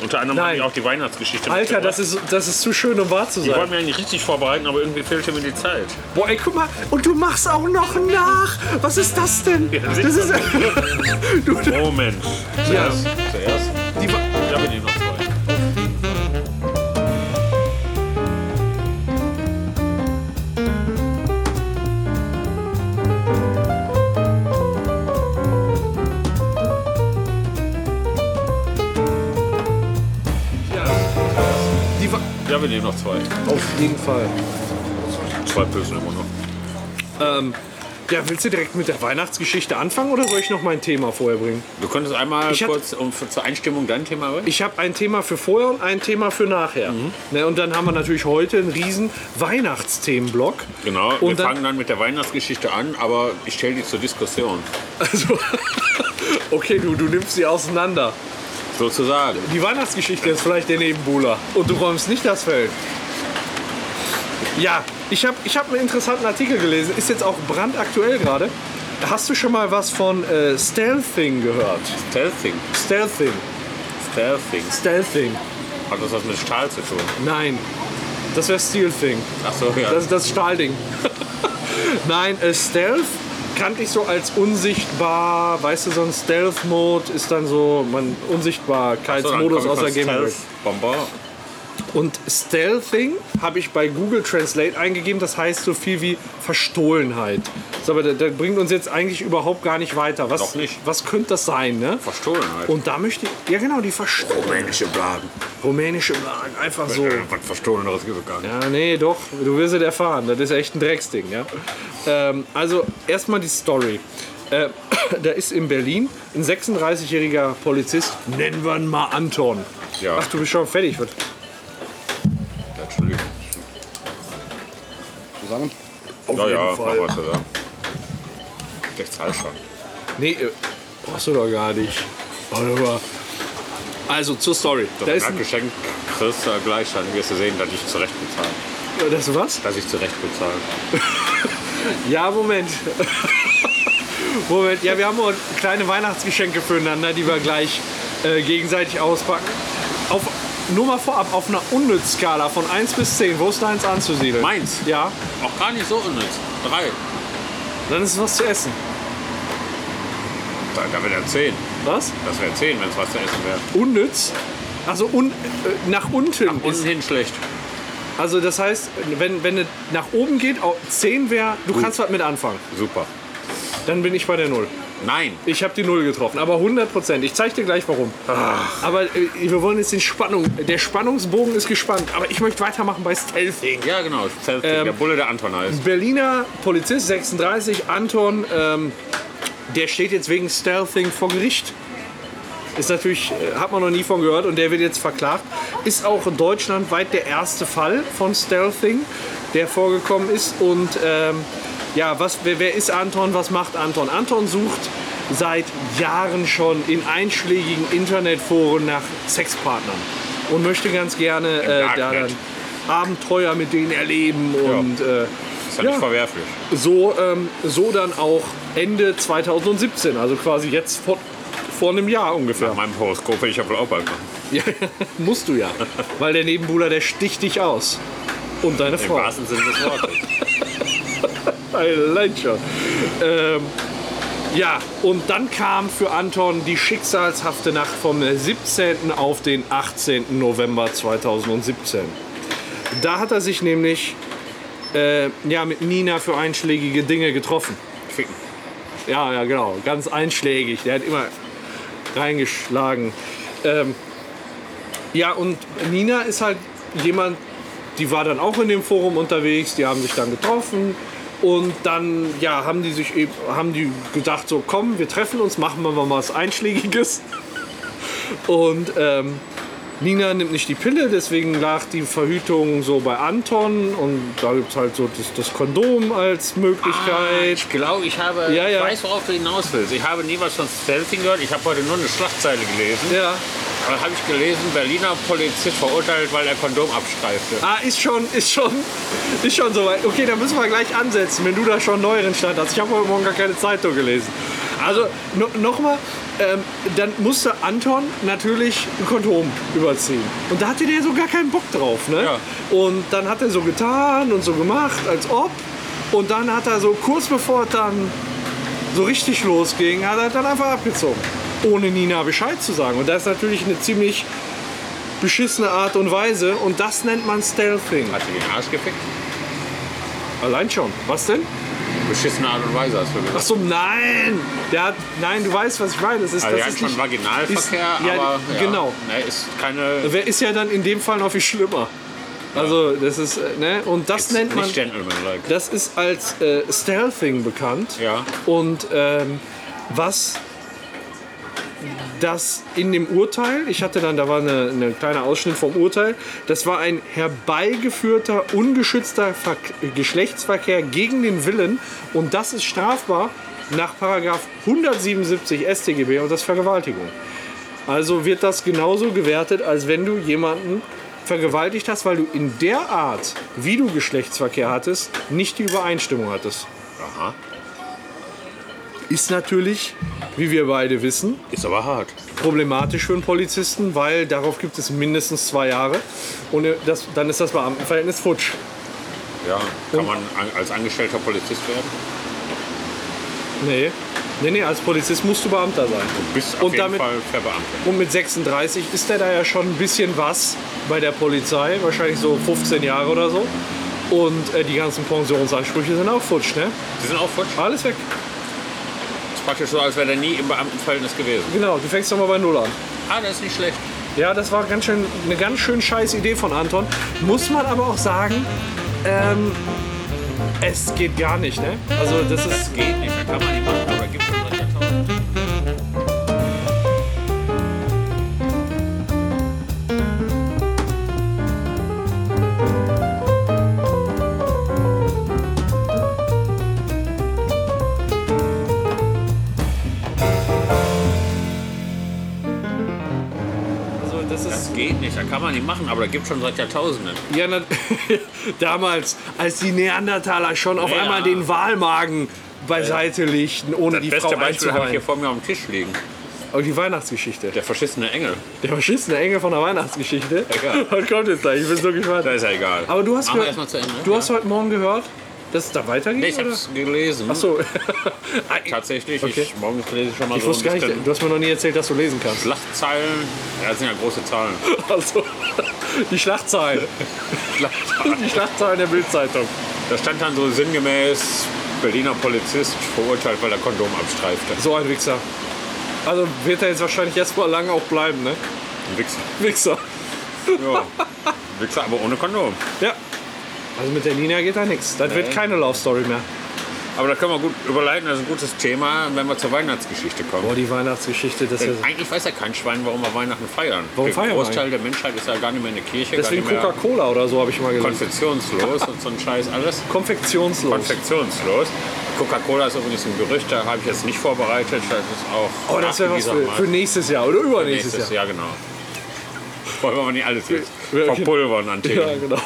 Unter anderem Nein. habe ich auch die Weihnachtsgeschichte Alter, das ist, das ist zu schön, um wahr zu Ich wollte sein. mir eigentlich richtig vorbereiten, aber irgendwie fehlte mir die Zeit. Boah, ey, guck mal. Und du machst auch noch nach. Was ist das denn? Ja, Das ist. [LAUGHS] du, Moment. Ja. Zuerst. Zuerst. die, ich noch zwei. die, wa- Bin ich noch zwei. auf jeden Fall. Zwei Pilsen immer noch. Ähm, ja, willst du direkt mit der Weihnachtsgeschichte anfangen oder soll ich noch mein Thema vorher bringen? Du könntest einmal Ich kurz um, für, zur Einstimmung dein Thema bringen? Ich habe ein Thema für vorher und ein Thema für nachher. Ne, und dann haben wir natürlich heute einen riesen Weihnachtsthemenblock. Genau, wir Und dann- fangen dann mit der Weihnachtsgeschichte an, aber ich stelle die zur Diskussion. Also, [LAUGHS] okay, du, du nimmst sie auseinander. Sozusagen. Die Weihnachtsgeschichte ist vielleicht der Nebenbuhler. Und du räumst nicht das Feld. Ja, ich habe ich hab einen interessanten Artikel gelesen. Ist jetzt auch brandaktuell gerade. Hast du schon mal was von äh, Stealthing gehört? Stealthing. Stealthing. Stealthing. Stealthing. Hat das was mit Stahl zu tun? Nein. Das wäre Stealthing. Ach so, ja. Das ist das Stahlding. [LAUGHS] Nein, äh, Stealth kannte ich so als unsichtbar. Weißt du, so ein Stealth-Mode ist dann so man So, Unsichtbarkeitsmodus ich aus der Game Bomber. Und Stealthing habe ich bei Google Translate eingegeben, das heißt so viel wie Verstohlenheit. So, aber das, das bringt uns jetzt eigentlich überhaupt gar nicht weiter. Was, Doch nicht. was könnte das sein, ne? Verstohlenheit. Und da möchte ich, ja genau, die Verstohlenheit. rumänische Blagen. Rumänische Blagen, einfach so. Äh, was Verstohleneres gibt es gar nicht. Ja, nee, doch, du wirst es erfahren. Das ist echt ein Drecksding, ja. Ähm, also erstmal die Story. Äh, [COUGHS] da ist in Berlin ein 36-jähriger Polizist, nennen wir ihn mal Anton. Ja. Ach, du bist schon fertig. Was- Entschuldigung. Zusammen? Auf Ja, jeden ja, Fall. mach was zusammen. Ich zahl schon. Nee, äh, brauchst du doch gar nicht. Warte mal. Also zur Story. Da Das ist ein, Geschenk kriegst du gleich, dann wirst du sehen, dass ich zurecht bezahle. das was? Dass ich zurecht bezahle. [LAUGHS] Ja, Moment. [LAUGHS] Moment. Ja, wir haben auch kleine Weihnachtsgeschenke füreinander, die wir gleich äh, gegenseitig auspacken. Auf, nur mal vorab, auf einer Unnützskala von 1 bis 10, wo ist deins anzusiedeln? Meins? Ja, Auch gar nicht so unnütz. Drei. dann ist es was zu essen. Da, da wäre 10. Was? Das wäre 10, wenn es was zu essen wäre. Unnütz? Also un, äh, nach unten. Unten ist, hin schlecht. also das heißt, wenn, wenn es nach oben geht, au- 10 wäre, du kannst was mit anfangen. Super. Dann bin ich bei der Null. Nein. Ich habe die Null getroffen, aber 100 Prozent. Ich zeige dir gleich warum. Aber äh, wir wollen jetzt den Spannung. Der Spannungsbogen ist gespannt, aber ich möchte weitermachen bei Stealthing. Ja, genau. Selfie. Ähm, der Bulle, der Anton heißt. Berliner Polizist, 36, Anton, ähm, der steht jetzt wegen Stealthing vor Gericht. Ist natürlich, äh, hat man noch nie von gehört und der wird jetzt verklagt. Ist auch deutschlandweit der erste Fall von Stealthing, der vorgekommen ist. Und ähm, ja, was, wer, wer ist Anton? Was macht Anton? Anton sucht seit Jahren schon in einschlägigen Internetforen nach Sexpartnern und möchte ganz gerne äh, da dann Abenteuer mit denen erleben und äh, Ist ja, ja. nicht verwerflich. so, ähm, so dann auch Ende 2017, also quasi jetzt vor, vor einem Jahr ungefähr. Nach meinem Horoskop will ich ja wohl auch bald machen. [LAUGHS] Ja, musst du ja, weil der Nebenbuhler, der sticht dich aus. Und deine Im Frau. wahrsten Sinne des Wortes. [LAUGHS] Allein schon. Ähm, ja, und dann kam für Anton die schicksalshafte Nacht vom 17. auf den 18. November 2017. Da hat er sich nämlich äh, ja, mit Nina für einschlägige Dinge getroffen. Ficken. Ja, ja, genau. Ganz einschlägig. Der hat immer reingeschlagen. Ähm, ja, und Nina ist halt jemand, die war dann auch in dem Forum unterwegs. Die haben sich dann getroffen. Und dann ja, haben die sich eben, haben die gedacht, so komm, wir treffen uns, machen wir mal was Einschlägiges. [LAUGHS] Und ähm, Nina nimmt nicht die Pille, deswegen lag die Verhütung so bei Anton. Und da gibt es halt so das, das Kondom als Möglichkeit. Ich glaube, ich habe. Ja, ja. Ich weiß, worauf du hinaus willst. Ich habe nie was von Stealthing gehört. Ich habe heute nur eine Schlagzeile gelesen. ja. Da habe ich gelesen, Berliner Polizist verurteilt, weil er Kondom abstreifte. Ah, ist schon, ist schon, ist schon soweit. Okay, dann müssen wir gleich ansetzen, wenn du da schon neueren Stand hast. Ich habe heute Morgen gar keine Zeitung gelesen. Also no, nochmal, ähm, dann musste Anton natürlich ein Kondom überziehen. Und da hatte der so gar keinen Bock drauf. Ne? Ja. Und dann hat er so getan und so gemacht, als ob. Und dann hat er so kurz bevor es dann so richtig losging, hat er dann einfach abgezogen. Ohne Nina Bescheid zu sagen. Und das ist natürlich eine ziemlich beschissene Art und Weise. Und das nennt man Stealthing. Hat sie den Arsch gefickt? Allein schon. Was denn? Beschissene Art und Weise hast du gesagt. Ach so, nein! Der hat, nein, du weißt, was ich meine. Das ist, Also, das ist schon Vaginalverkehr, ist- ja, aber. Ja, genau. Ne, ist keine. Wer ist ja dann in dem Fall noch viel schlimmer. Also, das ist, äh, ne? Und das ist nennt man. Gentlemanlike. Das ist als äh, Stealthing bekannt. Ja. Und ähm, was das in dem Urteil, ich hatte dann, da war eine, eine Ausschnitt vom Urteil, das war ein herbeigeführter, ungeschützter Ver Geschlechtsverkehr gegen den Willen und das ist strafbar nach Paragraph 177 StGB und das Vergewaltigung. Also wird das genauso gewertet, als wenn du jemanden vergewaltigt hast, weil du in der Art, wie du Geschlechtsverkehr hattest, nicht die Übereinstimmung hattest. Aha. Ist natürlich, wie wir beide wissen, Ist aber hart. problematisch für einen Polizisten, weil darauf gibt es mindestens zwei Jahre. Und das, dann ist das Beamtenverhältnis futsch. Ja. Kann man an- als angestellter Polizist werden? Nee. Nee, nee, als Polizist musst du Beamter sein. Du bist auf Und jeden damit- Fall verbeamtet. Und mit 36 ist der da ja schon ein bisschen was bei der Polizei, wahrscheinlich so 15 Jahre oder so. Und äh, die ganzen Pensionsansprüche sind auch futsch, ne? Die sind auch futsch. Alles weg. Praktisch so, als wäre der nie im Beamtenverhältnis gewesen. Genau, du fängst doch mal bei Null an. Ah, das ist nicht schlecht. Ja, das war ganz schön, eine ganz schön scheiß Idee von Anton. Muss man aber auch sagen, ähm, es geht gar nicht, ne? Also das ist... Das geht nicht, da kann man nicht machen, geht nicht, da kann man nicht machen, aber da gibt schon seit Jahrtausenden. ja, na, [LAUGHS] damals, als die Neandertaler schon auf Ja. einmal den Wahlmagen beiseite legten, ohne Das die beste Frau Beispiel habe ich hier vor mir auf dem Tisch liegen. Oh, die Weihnachtsgeschichte. Der verschissene Engel. Der verschissene Engel von der Weihnachtsgeschichte. Egal. [LAUGHS] Was kommt jetzt gleich? Ich bin so gespannt. Da ist ja egal. Aber du hast, gehört, du hast heute Morgen gehört, dass es da weitergeht? Nee, ich habe es gelesen. Ach so. [LAUGHS] Tatsächlich, Okay. ich, morgens lese ich schon mal Ich so wusste gar nicht, du hast mir noch nie erzählt, dass du lesen kannst. Schlachtzeilen. Ja, das sind ja große Zahlen. [LAUGHS] Also, die Schlachtzeilen. Die Schlachtzeilen der Bildzeitung. Da stand dann so sinngemäß, Berliner Polizist verurteilt, weil er Kondom abstreifte. So ein Wichser. Also wird er jetzt wahrscheinlich erstmal lange auch bleiben, ne? Ein Wichser. Wichser. Ja. Wichser, aber ohne Kondom. Ja. Also mit der Nina geht da nichts. Das wird keine Love Story mehr. Aber da können wir gut überleiten, das ist ein gutes Thema, wenn wir zur Weihnachtsgeschichte kommen. Boah, die Weihnachtsgeschichte, das ist eigentlich weiß ja kein Schwein, warum wir Weihnachten feiern. Warum der feiern wir Großteil der Menschheit ist ja gar nicht mehr in der Kirche, deswegen Coca-Cola oder so, habe ich mal gelesen. konfessionslos und so ein Scheiß alles. Konfektionslos. Konfektionslos. Coca-Cola ist übrigens ein Gerücht, da habe ich jetzt nicht vorbereitet. Das ist auch Oh, das wäre was für, für nächstes Jahr oder übernächstes nächstes Jahr. Jahr. genau. Wollen wir aber nicht alles jetzt Ja, verpulvern an [LAUGHS] Themen. Ja, genau.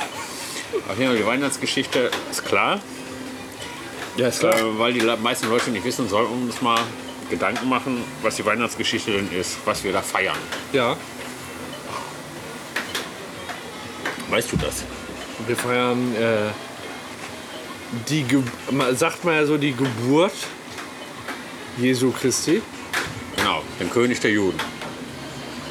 Auf jeden Fall, die Weihnachtsgeschichte ist klar. Ja, ist Äh, weil die meisten Leute nicht wissen, sollten wir uns mal Gedanken machen, was die Weihnachtsgeschichte denn ist, was wir da feiern. Ja, Weißt du das? wir feiern äh, die, Ge sagt man ja so, die Geburt Jesu Christi. Genau, den König der Juden.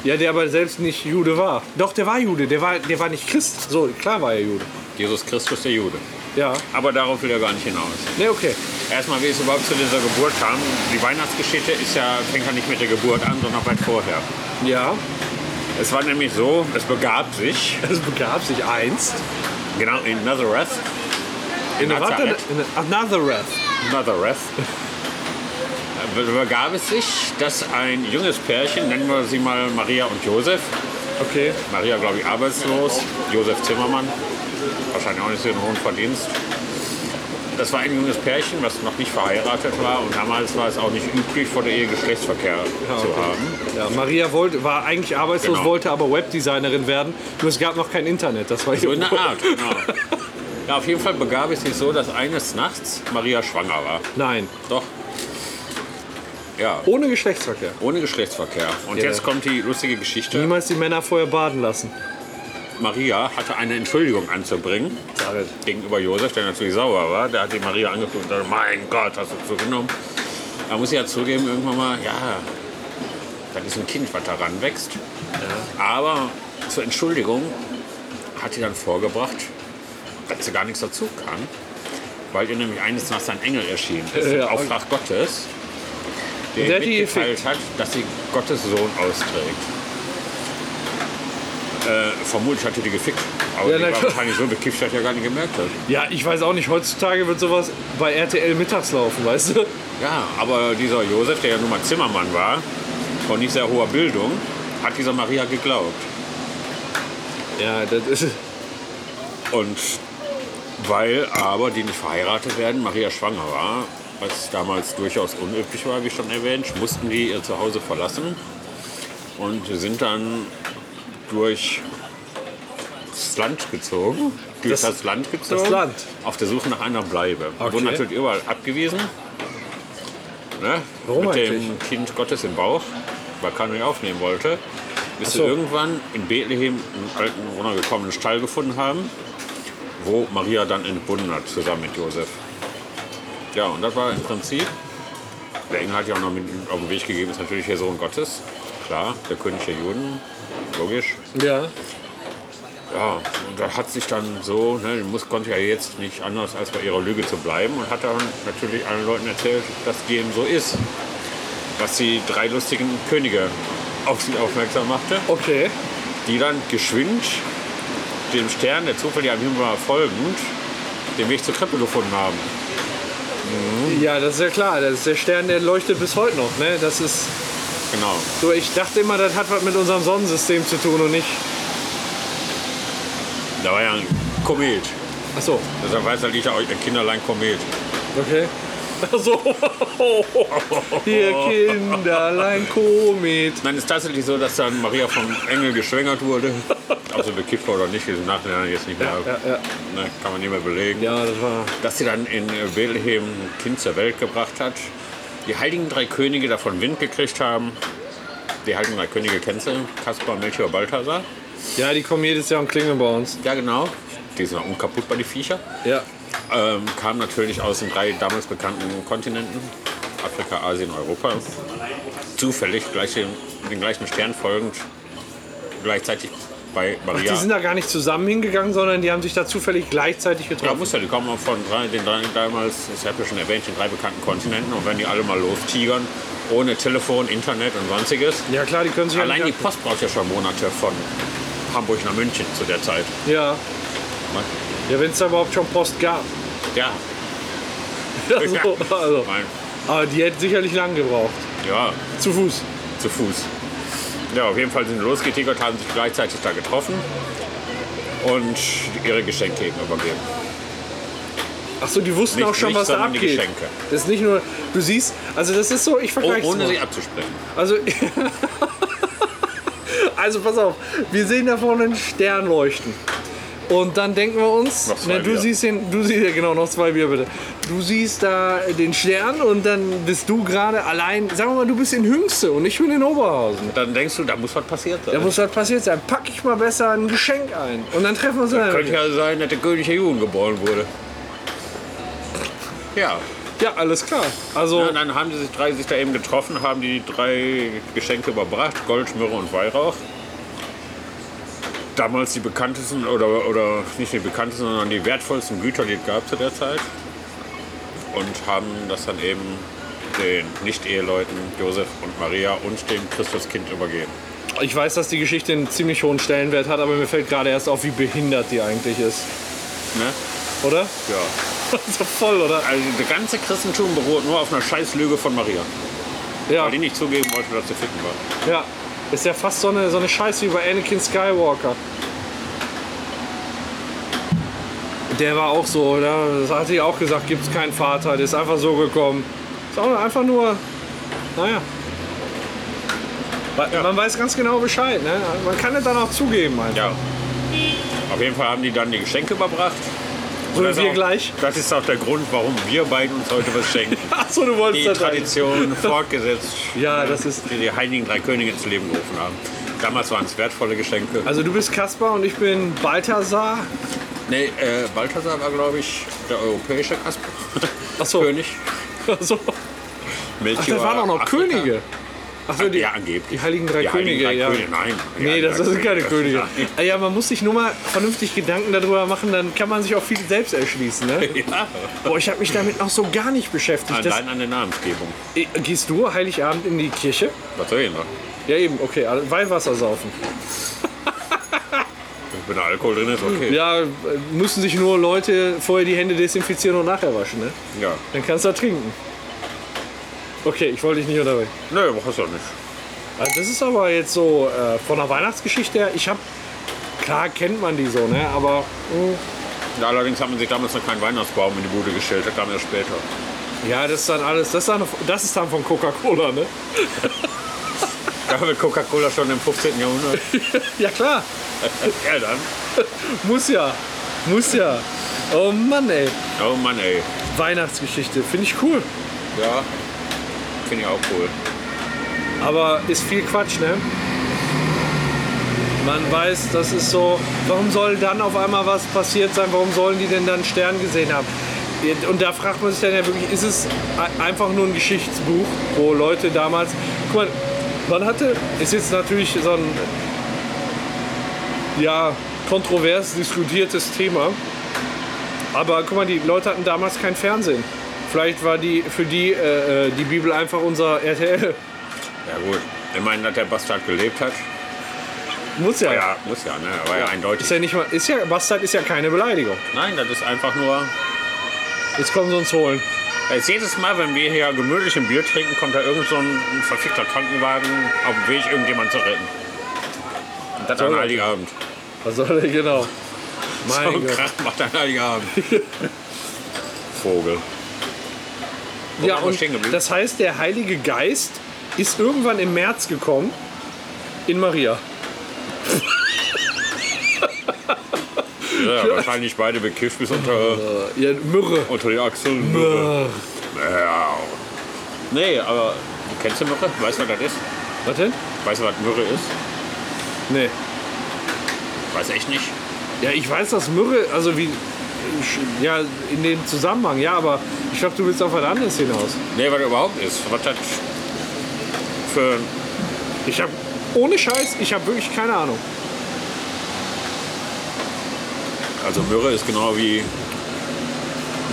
Ja, der aber selbst nicht Jude war. Doch, der war Jude, der war, der war nicht Christ. So, klar war er Jude. Jesus Christus der Jude. Ja. Aber darauf will er gar nicht hinaus. Ne, okay. Erstmal, wie es überhaupt zu dieser Geburt kam. Die Weihnachtsgeschichte ist ja, fängt ja nicht mit der Geburt an, sondern weit vorher. Ja. Es war nämlich so, es begab sich, [LAUGHS] Es begab sich einst genau in Nazareth, in Warte, Nazareth. in Nazareth. Nazareth, begab es sich, dass ein junges Pärchen, nennen wir sie mal Maria und Josef, Okay. Maria, glaube ich, arbeitslos, Josef Zimmermann, wahrscheinlich auch nicht so einen hohen Verdienst. Das war ein junges Pärchen, was noch nicht verheiratet war und damals war es auch nicht üblich, vor der Ehe Geschlechtsverkehr zu okay. haben. Ja, Maria wollte, war eigentlich arbeitslos, Genau. wollte aber Webdesignerin werden. Nur es gab noch kein Internet. Das war So der Art, genau. [LAUGHS] Ja, auf jeden Fall begab es sich so, dass eines Nachts Maria schwanger war. Nein, Doch. Ja, ohne Geschlechtsverkehr. ohne Geschlechtsverkehr. Und Ja. jetzt kommt die lustige Geschichte. Niemals die Männer vorher baden lassen. Maria hatte eine Entschuldigung anzubringen gegenüber Josef, der natürlich sauer war. Der hat die Maria angeguckt und sagte, mein Gott, hast du zugenommen. Da muss ich ja zugeben, irgendwann mal, ja, das ist ein Kind, was da ranwächst. Aber zur Entschuldigung hat sie dann vorgebracht, dass sie gar nichts dazu kann, weil ihr nämlich eines Nachts ein Engel erschienen ist, Ja. im Auftrag Gottes, der, Der mitgeteilt hat, dass sie Gottes Sohn austrägt. Äh, vermutlich hatte die gefickt. Aber Ja, die war wahrscheinlich so bekifft, dass er gar nicht gemerkt hat. Ja, ich weiß auch nicht, heutzutage wird sowas bei RTL mittags laufen, weißt du? Ja, aber dieser Josef, der ja nun mal Zimmermann war, von nicht sehr hoher Bildung, hat dieser Maria geglaubt. Ja, das ist. Und weil aber die nicht verheiratet werden, Maria schwanger war, was damals durchaus unüblich war, wie schon erwähnt, mussten die ihr Zuhause verlassen und sind dann durch das Land gezogen. Durch Das- das, Land gezogen. das Land? Auf der Suche nach einer Bleibe. Okay. Wurden natürlich überall abgewiesen. Ne? Warum Mit eigentlich? dem Kind Gottes im Bauch, weil keiner ihn aufnehmen wollte. Bis Ach sie so. irgendwann in Bethlehem einen alten, runtergekommenen Stall gefunden haben, wo Maria dann entbunden hat, zusammen mit Josef. Ja, und das war im Prinzip Der Engel hat ja auch noch mit auf den Weg gegeben, ist natürlich der Sohn Gottes. Klar, der König der Juden, logisch. Ja. Ja, und da hat sich dann so, ne, die muss, konnte ja jetzt nicht anders, als bei ihrer Lüge zu bleiben und hat dann natürlich allen Leuten erzählt, dass dem so ist. Was die drei lustigen Könige auf sie aufmerksam machte, Okay. die dann geschwind dem Stern, der zufällig am Himmel war, folgend, den Weg zur Krippe gefunden haben. Ja, das ist ja klar. Das ist der Stern, der leuchtet bis heute noch. Ne? Das ist Genau. so. Ich dachte immer, das hat was mit unserem Sonnensystem zu tun und nicht. Da war ja ein Komet. Achso, Deshalb weiß halt nicht, ein Kinderlein Komet. okay. Achso. Ihr [LAUGHS] Kinderlein Komet. Nein, es ist tatsächlich so, dass dann Maria vom Engel geschwängert wurde. Ob sie bekifft war oder nicht, ist im Nachhinein jetzt nicht mehr. Ja, ja. Ne, kann man nicht mehr belegen. Ja, das war. Dass sie dann in Bethlehem ein Kind zur Welt gebracht hat. Die heiligen drei Könige davon Wind gekriegt haben. Die heiligen drei Könige kennst du? Kaspar, Melchior, Balthasar. Ja, die kommen jedes Jahr und klingeln bei uns. Ja, genau. Die sind auch unkaputtbar, die Viecher. Ja. Ähm, kam natürlich aus den drei damals bekannten Kontinenten. Afrika, Asien, Europa. Zufällig gleich den, den gleichen Stern folgend. Gleichzeitig bei Ach, Maria. die sind da gar nicht zusammen hingegangen, sondern die haben sich da zufällig gleichzeitig Ja, getroffen. muss ja, die kommen von drei, den drei, damals, ich habe ja schon erwähnt, den drei bekannten Kontinenten. Und wenn die alle mal lostigern, ohne Telefon, Internet und sonstiges. Ja, klar, die können sich Allein ja die. Post braucht ja schon Monate von Hamburg nach München zu der Zeit. Ja, ja wenn es da überhaupt schon Post gab. Ja, [LAUGHS] Also, also. mein, Aber die hätten sicherlich lang gebraucht. ja, Zu Fuß. zu Fuß. Ja, auf jeden Fall sind sie losgetigert, haben sich gleichzeitig da getroffen und ihre Geschenke eben übergeben. Achso, die wussten Nicht auch schon, mich, was da sondern die abgeht. Geschenke. Das ist nicht nur, du siehst, also das ist so, ich Oh, vergleiche ohne mal. sie abzusprechen. Also, [LAUGHS] also pass auf, wir sehen da vorne einen Stern leuchten. Und dann denken wir uns, Noch zwei ne, du Bier. siehst den, du siehst ja genau noch zwei Bier bitte. Du siehst da den Stern und dann bist du gerade allein, sagen wir mal, du bist in Hüngste und ich bin in Oberhausen. Dann denkst du, da muss was passiert sein. Da muss was passiert sein. Pack ich mal besser ein Geschenk ein. Und dann treffen wir uns in Könnte ja sein, dass der König der Juden geboren wurde. Ja. Ja, alles klar. Also, ja. Dann haben die sich drei sich da eben getroffen, haben die drei Geschenke überbracht, Gold, Myrrhe und Weihrauch. Damals die bekanntesten, oder, oder nicht die bekanntesten, sondern die wertvollsten Güter, die es gab zu der Zeit. Und haben das dann eben den Nicht-Eheleuten Josef und Maria und dem Christuskind übergeben. ich weiß, dass die Geschichte einen ziemlich hohen Stellenwert hat, aber mir fällt gerade erst auf, wie behindert die eigentlich ist. Ne? Oder? Ja. [LAUGHS] so voll, oder? Also das ganze Christentum beruht nur auf einer Scheißlüge von Maria. Ja. Weil die nicht zugeben wollte, dass sie ficken war. Ja, ist ja fast so eine, so eine Scheiße wie bei Anakin Skywalker. Der war auch so, oder? Das hat sie auch gesagt, gibt es keinen Vater, der ist einfach so gekommen. Ist auch einfach nur, naja. Weil- Man weiß ganz genau Bescheid, ne? Man kann es dann auch zugeben einfach. Ja. Auf jeden Fall haben die dann die Geschenke überbracht. So wie wir auch, gleich. Das ist auch der Grund, warum wir beiden uns heute was schenken. [LAUGHS] Achso, du wolltest Die Tradition [LAUGHS] fortgesetzt, Ja, das ist. die die heiligen drei Könige ins Leben gerufen haben. Damals waren es wertvolle Geschenke. Also du bist Kaspar und ich bin Balthasar. Nee, äh, Balthasar war, glaube ich, der europäische Kasper. [LAUGHS] Ach so. König. Achso. Ach, das waren auch noch Afrika. Könige. Achso, die, ja, angeblich. die heiligen drei Die heiligen Könige, drei ja. Könige, nein. Nee, das drei sind keine Könige. Könige. Ah Ja, man muss sich nur mal vernünftig Gedanken darüber machen, dann kann man sich auch viel selbst erschließen. Ne? [LAUGHS] Ja, Boah, ich habe mich damit noch so gar nicht beschäftigt. Das, allein an der Namensgebung. Eh, gehst du Heiligabend in die Kirche? Was soll ich noch? Ja, eben, okay. also Weihwasser saufen. [LAUGHS] Wenn da Alkohol drin ist, okay. Ja, äh, müssen sich nur Leute vorher die Hände desinfizieren und nachher waschen, ne? Ja. Dann kannst du da trinken. Okay, ich wollte dich nicht unterbrechen. Nö, brauchst du auch nicht. Also das ist aber jetzt so äh, von der Weihnachtsgeschichte her. Ich habe, klar kennt man die so, ne? Aber mh, Ja, allerdings hat man sich damals noch keinen Weihnachtsbaum in die Bude gestellt, das kam erst später. ja, das ist dann alles, das ist dann, das ist dann von Coca-Cola, ne? [LAUGHS] Da wird Coca-Cola schon im 15. Jahrhundert. [LAUGHS] Ja klar, ja, dann. muss ja, muss ja. Oh Mann, ey. Oh Mann, ey. Weihnachtsgeschichte, finde ich cool. Ja, finde ich auch cool. Aber ist viel Quatsch, ne? Man weiß, das ist so. Warum soll dann auf einmal was passiert sein? Warum sollen die denn dann Stern gesehen haben? Und da fragt man sich dann ja wirklich, ist es einfach nur ein Geschichtsbuch, wo Leute damals. Guck mal, man hatte, ist jetzt natürlich so ein ja, kontrovers diskutiertes Thema. Aber guck mal, die Leute hatten damals kein Fernsehen. Vielleicht war die für die äh, äh, die Bibel einfach unser RTL. Ja gut. Meine, dass der Bastard gelebt hat. Muss ja. Ja, muss ja, ne? War ja, eindeutig. Ist ja nicht mal, ist ja, Bastard ist ja keine Beleidigung. Nein, das ist einfach nur. Jetzt kommen sie uns holen. Jetzt jedes Mal, wenn wir hier gemütlich ein Bier trinken, kommt da irgend so ein verfickter Krankenwagen auf dem Weg, irgendjemand zu retten. Das an Heiligabend. Was soll der genau? So Mein ein Gott. Krach macht an Heiligabend. [LAUGHS] Vogel. Wo Ja, und das heißt, der Heilige Geist ist irgendwann im März gekommen in Maria. Ja, wahrscheinlich beide bekifft bis unter, Äh, ja, Myrrhe. unter die Achseln. Myrrhe. Ja. Nee, aber kennst du Myrrhe? Weißt du, was das ist? Was denn? Weißt du, was Myrrhe ist? Nee. Weiß echt nicht. Ja, ich weiß, dass Myrrhe, also wie. Ja, in dem Zusammenhang, ja, aber ich glaube, du willst auf was anderes hinaus. Nee, was überhaupt ist. Was das für. Ich habe, ohne Scheiß, ich habe wirklich keine Ahnung. Also Myrrhe ist genau wie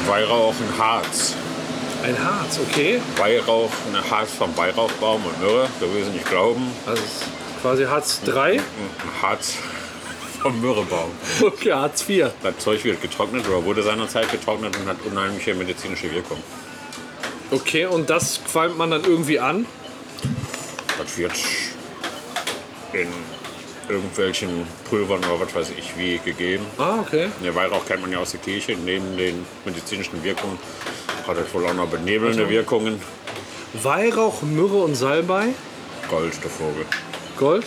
Weihrauch ein Harz. Ein Harz, okay. Weihrauch, ein Harz vom Weihrauchbaum und Myrrhe, so will sie nicht glauben, Also quasi Harz 3. ein Harz vom Myrrhebaum. Okay, Harz 4. Das Zeug wird getrocknet oder wurde seinerzeit getrocknet und hat unheimliche medizinische Wirkung. Okay, und das qualmt man dann irgendwie an. Das wird in irgendwelchen Pulvern oder was weiß ich wie gegeben. Ah, okay. Der Weihrauch kennt man ja aus der Kirche. Neben den medizinischen Wirkungen hat es wohl auch noch benebelnde Wirkungen. Weihrauch, Myrrhe und Salbei. Gold, der Vogel. Gold.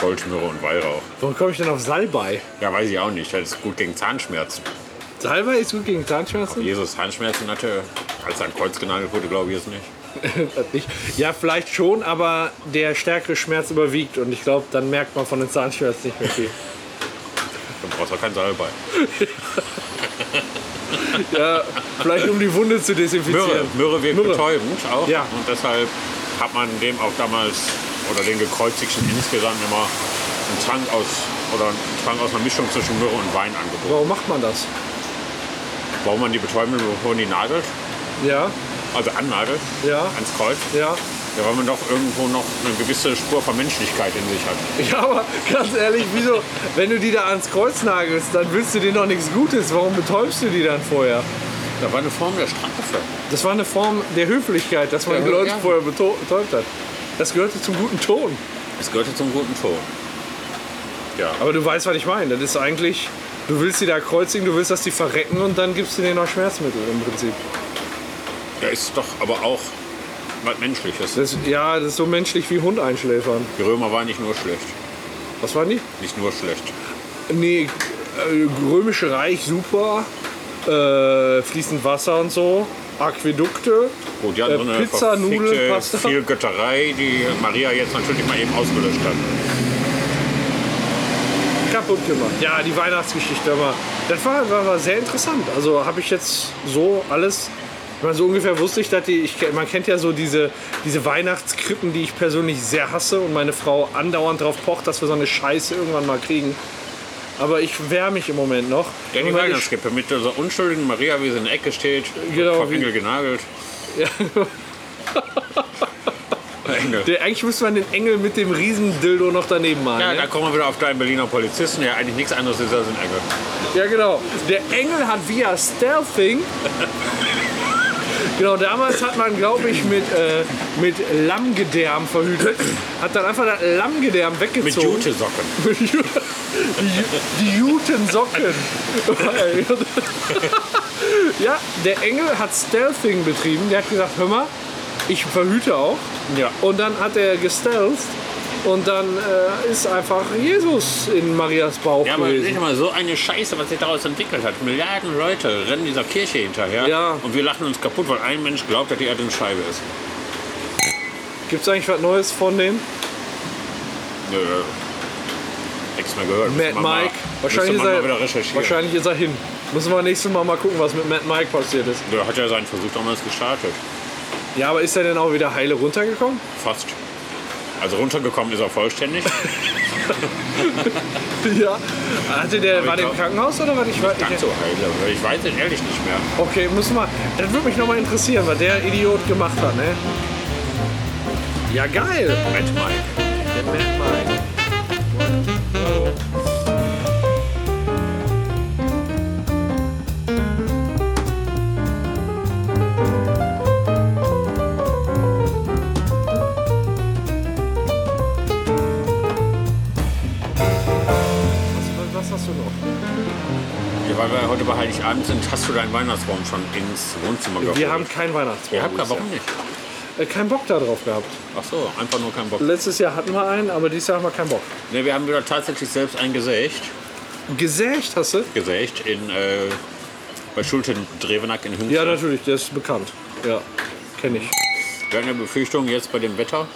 Gold, Myrrhe und Weihrauch. Warum komme ich denn auf Salbei? Ja, weiß ich auch nicht. Das ist gut gegen Zahnschmerzen. Salbei ist gut gegen Zahnschmerzen? Jesus Zahnschmerzen hatte, als er an Kreuz genagelt wurde, glaube ich es [LAUGHS] nicht. Ja, vielleicht schon, aber der stärkere Schmerz überwiegt und ich glaube, dann merkt man von den Zahnschmerzen nicht mehr viel. [LAUGHS] Dann brauchst du auch kein Salbei. [LAUGHS] ja, vielleicht um die Wunde zu desinfizieren. Myrrhe wirkt Myrrhe. betäubend auch. Ja. Und deshalb hat man dem auch damals, oder den Gekreuzigten insgesamt immer einen Trank aus, oder einen Trank aus einer Mischung zwischen Myrrhe und Wein angeboten. Warum macht man das? Warum man die betäuben will, bevor man die nagelt, Ja, also annagelt, ja, ans Kreuz, ja. ja, weil man doch irgendwo noch eine gewisse Spur von Menschlichkeit in sich hat. Ja, aber ganz ehrlich, wieso, wenn du die da ans Kreuz nagelst, dann willst du denen doch nichts Gutes. Warum betäubst du die dann vorher? Das war eine Form der Strafe. Das war eine Form der Höflichkeit, dass man Ja, die Leute ja. vorher betäubt hat. Das gehörte zum guten Ton. Es gehörte zum guten Ton. Ja. Aber du weißt, was ich meine. Das ist eigentlich, du willst die da kreuzigen, du willst, dass die verrecken und dann gibst du denen noch Schmerzmittel im Prinzip. Ja, ist doch aber auch was Menschliches. Das, ja, das ist so menschlich wie Hund einschläfern. Die Römer waren nicht nur schlecht. Was waren die? Nicht nur schlecht. Nee, äh, Römische Reich super. Äh, fließend Wasser und so. Aquädukte. Gut, die hatten Äh, so eine Pizza, Nudeln, verfickte Pasta. viel Götterei, die Maria jetzt natürlich mal eben ausgelöscht hat. kaputt gemacht. Ja, die Weihnachtsgeschichte aber das war, war, war sehr interessant. Also habe ich jetzt so alles. Ich meine, so ungefähr wusste ich, dass die. Ich, man kennt ja so diese, diese Weihnachtskrippen, die ich persönlich sehr hasse und meine Frau andauernd darauf pocht, dass wir so eine Scheiße irgendwann mal kriegen. Aber ich wehre mich im Moment noch. Ja, die Weihnachtskippe mit dieser unschuldigen Maria, wie sie in der Ecke steht, Genau, Engel genagelt. Ja. Engel. Der, eigentlich müsste man den Engel mit dem Riesendildo noch daneben malen. Ja, ne? da kommen wir wieder auf deinen Berliner Polizisten, der eigentlich nichts anderes ist als ein Engel. Ja, genau. Der Engel hat via Stealthing. Genau, damals hat man, glaube ich, mit, äh, mit Lammgedärm verhütet. Hat dann einfach das Lammgedärm Mit weggezogen. Jutesocken. [LAUGHS] die, Ju- die Jutensocken. [LAUGHS] ja, der Engel hat Stealthing betrieben. Der hat gesagt, hör mal, ich verhüte auch. Ja. Und dann hat er gestelzt. Und dann äh, ist einfach Jesus in Marias Bauch Ja, aber gewesen. nicht mal so eine Scheiße, was sich daraus entwickelt hat. Milliarden Leute rennen dieser Kirche hinterher Ja. und wir lachen uns kaputt, weil ein Mensch glaubt, dass die Erde eine Scheibe ist. Gibt es eigentlich was Neues von dem? Nö, nichts mehr gehört. Mal- Mike. müsste Wahrscheinlich ist, mal er, wahrscheinlich ist er hin. Müssen wir nächstes Mal mal gucken, was mit Matt Mike passiert ist. Der hat ja seinen Versuch damals gestartet. Ja, aber ist er denn auch wieder heile runtergekommen? Fast. Also runtergekommen ist er vollständig. [LAUGHS] Ja. Hatte der, Aber war ich der im glaub- Krankenhaus oder was? Ich weiß, Ganz ich, so heile. Ich weiß es ehrlich nicht mehr. okay, müssen wir. Das würde mich nochmal interessieren, was der Idiot gemacht hat, ne? Ja, geil. Matt Mike. Der Mike. Weil wir heute bei Heiligabend sind, hast du deinen Weihnachtsbaum schon ins Wohnzimmer geholt? Wir haben keinen Weihnachtsbaum. Ihr habt dieses warum nicht? Äh, keinen Bock da drauf gehabt. Ach so, einfach nur keinen Bock. Letztes Jahr hatten wir einen, aber dieses Jahr haben wir keinen Bock. Ne, wir haben wieder tatsächlich selbst einen gesägt. Gesägt hast du? Gesägt in, äh, bei Schulten Drevenack in Hünzen. Ja, natürlich, der ist bekannt. Ja, kenne ich. Wir ja Befürchtungen jetzt bei dem Wetter,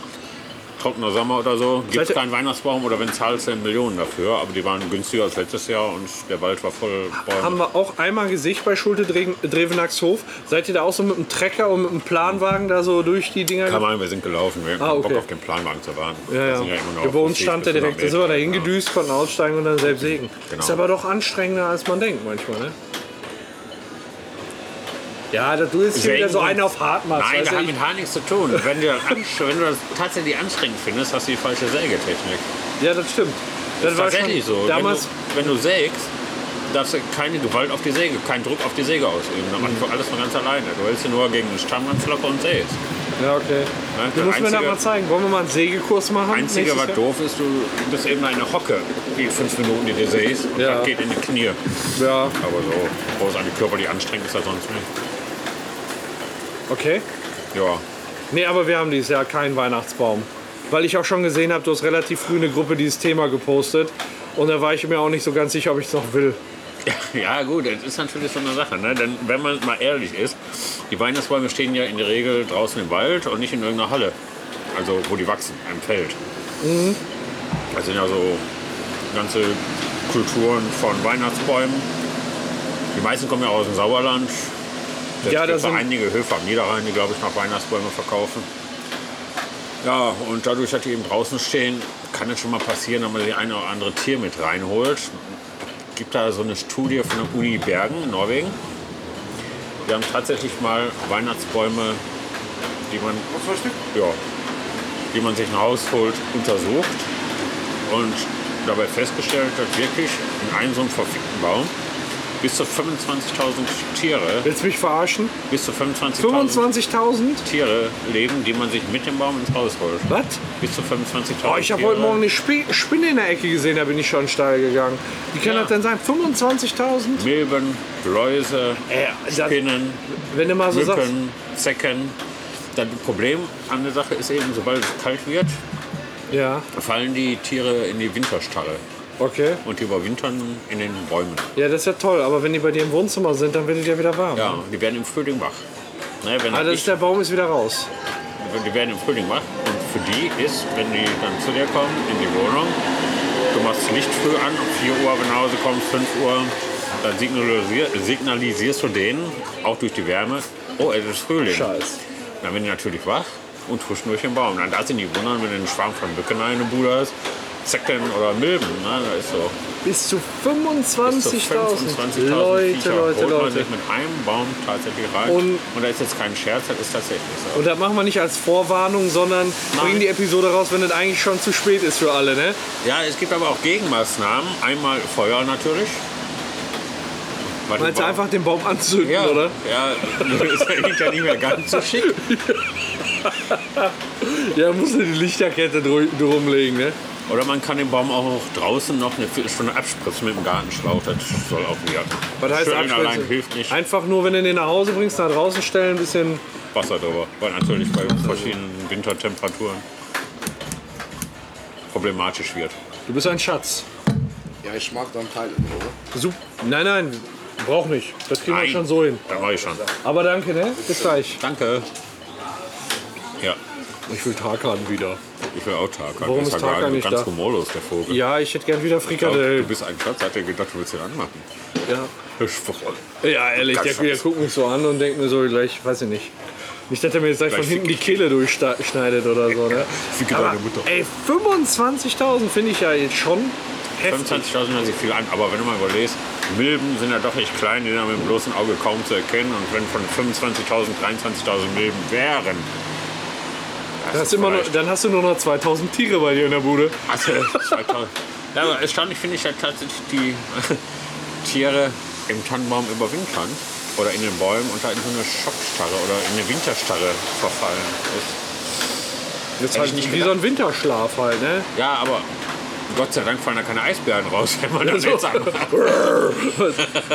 trockener Sommer oder so, gibt es keinen Weihnachtsbaum oder wenn zahlst du Millionen dafür. Aber die waren günstiger als letztes Jahr und der Wald war voll Bäume. Haben wir auch einmal Gesicht bei Schulte Dre- Drevenacks Hof. Seid ihr da auch so mit dem Trecker und mit dem Planwagen da so durch die Dinger? Kann man, wir sind gelaufen, wir Ah, okay. Bock auf den Planwagen zu warten. Ja, ja. ja bei uns stand der direkt. Da sind wir da hingedüst, konnten aussteigen und dann selbst sägen. Genau. Ist aber doch anstrengender, als man denkt manchmal, ne? Ja, da du hier wieder so einen auf hart machst. Nein, das hat mit Haar nichts zu tun. Wenn du, [LAUGHS] das wenn du das tatsächlich anstrengend findest, hast du die falsche Sägetechnik. ja, das stimmt. Das war Tatsächlich so. Damals, Wenn du, wenn du sägst, darfst du keine Gewalt auf die Säge, keinen Druck auf die Säge ausüben. Dann machst du alles von ganz alleine. Du hältst nur gegen den Stamm ganz locker und sägst. ja, okay. Du Das musst mir das mal zeigen. Wollen wir mal einen Sägekurs machen? Einzige, was Jahr? doof ist, du bist eben eine Hocke, die fünf Minuten, die du sägst, und Ja. das geht in die Knie. Ja, Aber so großartig körperlich anstrengend ist das sonst nicht. Okay. Ja, Nee, aber wir haben dieses Jahr keinen Weihnachtsbaum. Weil ich auch schon gesehen habe, du hast relativ früh eine Gruppe dieses Thema gepostet. Und da war ich mir auch nicht so ganz sicher, ob ich es noch will. [LAUGHS] Ja gut, das ist natürlich so eine Sache. Ne? Denn wenn man mal ehrlich ist, die Weihnachtsbäume stehen ja in der Regel draußen im Wald und nicht in irgendeiner Halle. Also wo die wachsen, im Feld. Das sind ja so ganze Kulturen von Weihnachtsbäumen. Die meisten kommen ja aus dem Sauerland. Es Ja, gibt das so sind- einige Höfe am Niederrhein, die glaube ich noch Weihnachtsbäume verkaufen. Ja, und dadurch, dass die eben draußen stehen, kann es schon mal passieren, dass man die eine oder andere Tier mit reinholt. gibt da so eine Studie von der Uni Bergen in Norwegen. Die haben tatsächlich mal Weihnachtsbäume, die man, ja, die man sich nach Haus holt, untersucht und dabei festgestellt, dass wirklich in einem so einem verfickten Baum bis zu 25.000 Tiere, Willst du mich verarschen? bis zu 25.000 25.000? Tiere leben, die man sich mit dem Baum ins Haus holt. Was? Bis zu 25.000 Oh, ich habe heute Morgen eine Spi- Spinne in der Ecke gesehen, da bin ich schon steil gegangen. Wie kann Ja. das denn sein? 25.000? Milben, Läuse, Äh, das- Spinnen, Wenn du mal so sagst. Mücken, Zecken. Das Problem an der Sache ist eben, sobald es kalt wird, Ja, fallen die Tiere in die Winterstarre okay. und die überwintern in den Bäumen. Ja, das ist ja toll, aber wenn die bei dir im Wohnzimmer sind, dann wird es ja wieder warm. Ja, die werden im Frühling wach. Ne, wenn das ich, der Baum ist wieder raus. die werden im Frühling wach und für die ist, wenn die dann zu dir kommen in die Wohnung, du machst das Licht früh an, um 4 Uhr, wenn du nach Hause kommst, 5 Uhr, dann signalisier, signalisierst du denen, auch durch die Wärme, oh, es ist Frühling. Scheiß. Dann werden die natürlich wach und huschen durch den Baum. Dann da sind die wundern, wenn du einen Schwarm von Mücken in der Bude hast, Zecken oder Milben. Ne? Das ist so. Bis zu Bis zu 25.000. 25.000 Leute, Viecher Leute, holt man Leute. sich mit einem Baum tatsächlich rein. Und- Und, da ist jetzt kein Scherz, das ist tatsächlich so. Und das machen wir nicht als Vorwarnung, sondern bringen die Episode raus, wenn es eigentlich schon zu spät ist für alle, ne? Ja, es gibt aber auch Gegenmaßnahmen. Einmal Feuer natürlich. Meinst du einfach den Baum anzünden, ja, oder? Ja, [LAUGHS] ist ja nicht mehr ganz so schick. [LAUGHS] Ja, musst du die Lichterkette dru- drumlegen, ne? Oder man kann den Baum auch draußen noch eine Viertelstunde abspritzen mit dem Gartenschlauch. Das soll auch wirken. Was heißt Schütteln allein hilft nicht. Einfach nur, wenn du den nach Hause bringst, nach draußen stellen, ein bisschen. Wasser drüber. Weil natürlich bei verschiedenen Wintertemperaturen problematisch wird. Du bist ein Schatz. Ja, ich mag dann Teile, oder? Sup nein, nein, brauch nicht. Das kriegen wir Nein. schon so hin. Dann mache ich schon. Aber danke, ne? Bis gleich. Danke. Ja, Ich will Tarkan wieder. Ich will auch Tarkan. Warum ist Tarkan nicht ganz da? humorlos, der Vogel. Ja, ich hätte gern wieder Ich glaub, du bist ein Schatz, hat er gedacht, du willst ihn anmachen. Ja. Ja, ehrlich, der, der guckt mich so an und denkt mir so gleich, weiß ich nicht. Nicht, dass er mir jetzt gleich von hinten die Kehle durchschneidet oder so. Ne? Aber, ey, 25.000 finde ich ja jetzt schon heftig. 25.000 hört sich viel an, aber wenn du mal überlegst, Milben sind ja doch echt klein, die sind ja mit dem bloßen Auge kaum zu erkennen. Und wenn von 25.000 23.000 Milben wären, Dann hast, du immer noch, dann hast du nur noch 2000 Tiere bei dir in der Bude. Also 2000. Ja, aber erstaunlich finde ich ja tatsächlich die [LAUGHS] Tiere im Tannenbaum überwintern oder in den Bäumen und da in so eine Schockstarre oder in eine Winterstarre verfallen. Das, Jetzt Hätte halt ich nicht wie so ein Winterschlaf halt, ne? ja, aber Gott sei Dank fallen da keine Eisbären raus, [LAUGHS] wenn man das jetzt anmacht.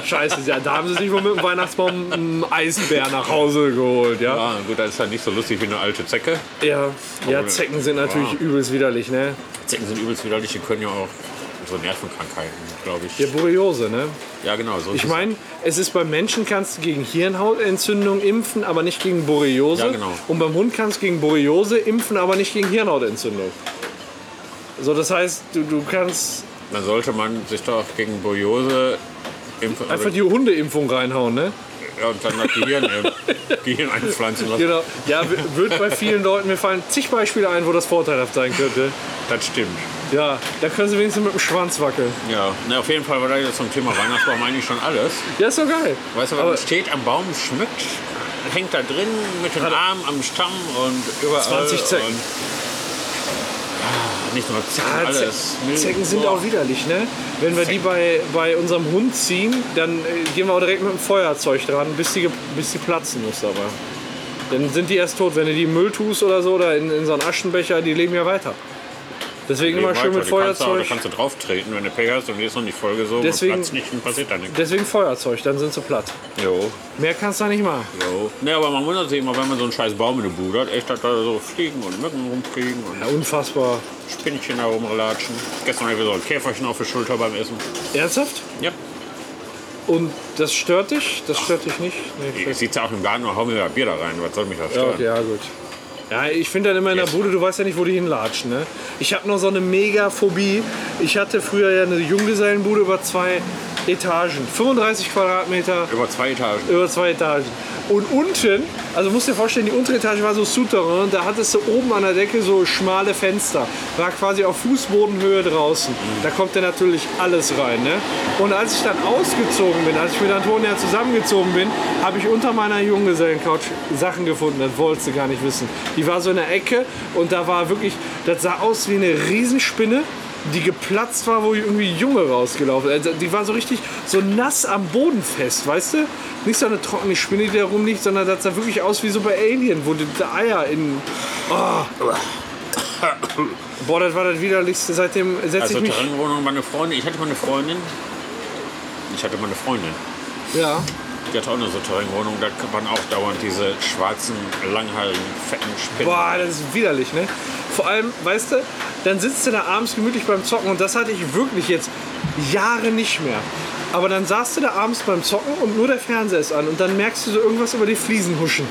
Scheiße, ja, da haben sie sich wohl mit dem Weihnachtsbaum einen Eisbär nach Hause geholt, ja? Ja, gut, das ist halt nicht so lustig wie eine alte Zecke. Ja, ja Zecken sind natürlich Ja. übelst widerlich, ne? Zecken sind übelst widerlich, die können ja auch so Nervenkrankheiten, glaube ich. Ja, Borreliose, ne? Ja, genau. So Ich meine, es ist beim Menschen kannst du gegen Hirnhautentzündung impfen, aber nicht gegen Borreliose. Ja, genau. Und beim Hund kannst du gegen Borreliose impfen, aber nicht gegen Hirnhautentzündung. So, das heißt, du, du kannst Dann sollte man sich doch gegen Borreliose impfen. einfach die Hundeimpfung reinhauen, ne? ja, und dann das Gehirn, [LAUGHS] Gehirn einpflanzen lassen. Genau. Ja, wird bei vielen Leuten, mir fallen zig Beispiele ein, wo das vorteilhaft sein könnte. Das stimmt. Ja, da können sie wenigstens mit dem Schwanz wackeln. Ja, na, auf jeden Fall war da jetzt zum Thema Weihnachtsbaum eigentlich schon alles. Ja, ist doch geil. Weißt du, wenn Aber- man steht am Baum, schmückt, hängt da drin mit den Armen am Stamm und überall. 20 Zecken. Ja, nicht nur Zecken, Ah, alles. Zecken sind boah. auch widerlich, ne? Wenn wir die bei, bei unserem Hund ziehen, dann äh, gehen wir auch direkt mit dem Feuerzeug dran, bis die, bis die platzen muss aber. Dann sind die erst tot. Wenn du die im Müll tust oder so oder in, in so einen Aschenbecher, die leben ja weiter. Deswegen immer schön weiter. mit Feuerzeug. Da kannst du drauf treten, wenn du Pech hast und die ist noch nicht vollgesogen Deswegen- und nicht, dann passiert da nichts. Deswegen Feuerzeug, dann sind sie platt. Jo, Mehr kannst du da nicht machen. jo. Ne, aber man wundert sich immer, wenn man so einen scheiß Baum in der Bude hat, echt, dass da so Fliegen und Mücken rumfliegen und Ja, unfassbar. Spinnchen da rumlatschen. Gestern habe ich so ein Käferchen auf der Schulter beim Essen. Ernsthaft? Ja. Und das stört dich? Das stört dich nicht? Nee, Ich sitze auch im Garten und hau mir da Bier da rein. Was soll mich das Ja, stören? okay, ja gut. Ja, ich finde dann immer in der. Bude, du weißt ja nicht, wo die hinlatschen. Ne? Ich habe noch so eine Mega-Phobie. Ich hatte früher ja eine Junggesellenbude über zwei Etagen. 35 Quadratmeter Über zwei Etagen. über zwei Etagen. Und unten, also musst dir vorstellen, die untere Etage war so Souterrain, da hattest du oben an der Decke so schmale Fenster. War quasi auf Fußbodenhöhe draußen. Da kommt ja natürlich alles rein. Ne? Und als ich dann ausgezogen bin, als ich mit Antonia zusammengezogen bin, habe ich unter meiner Junggesellencouch Sachen gefunden, das wolltest du gar nicht wissen. Die war so in der Ecke und da war wirklich, das sah aus wie eine Riesenspinne die geplatzt war, wo irgendwie Junge rausgelaufen. Also die war so richtig so nass am Boden fest, weißt du? Nicht so eine trockene Spinne, die da rumliegt, sondern das sah wirklich aus wie so bei Alien, wo die, Eier in. Oh. Boah, das war das widerlichste. Seitdem setze Also ich mich. Terrainwohnung, meine Freundin. Ich hatte mal eine Freundin. Ich hatte mal eine Freundin. Ja. Die hatte auch eine so Terrainwohnung. Da waren auch dauernd diese schwarzen, langhaarigen, fetten Spinnen. Boah, das ist widerlich, ne? Vor allem, weißt du, dann sitzt du da abends gemütlich beim Zocken und das hatte ich wirklich jetzt Jahre nicht mehr. Aber dann saßt du da abends beim Zocken und nur der Fernseher ist an und dann merkst du so irgendwas über die Fliesen huschen.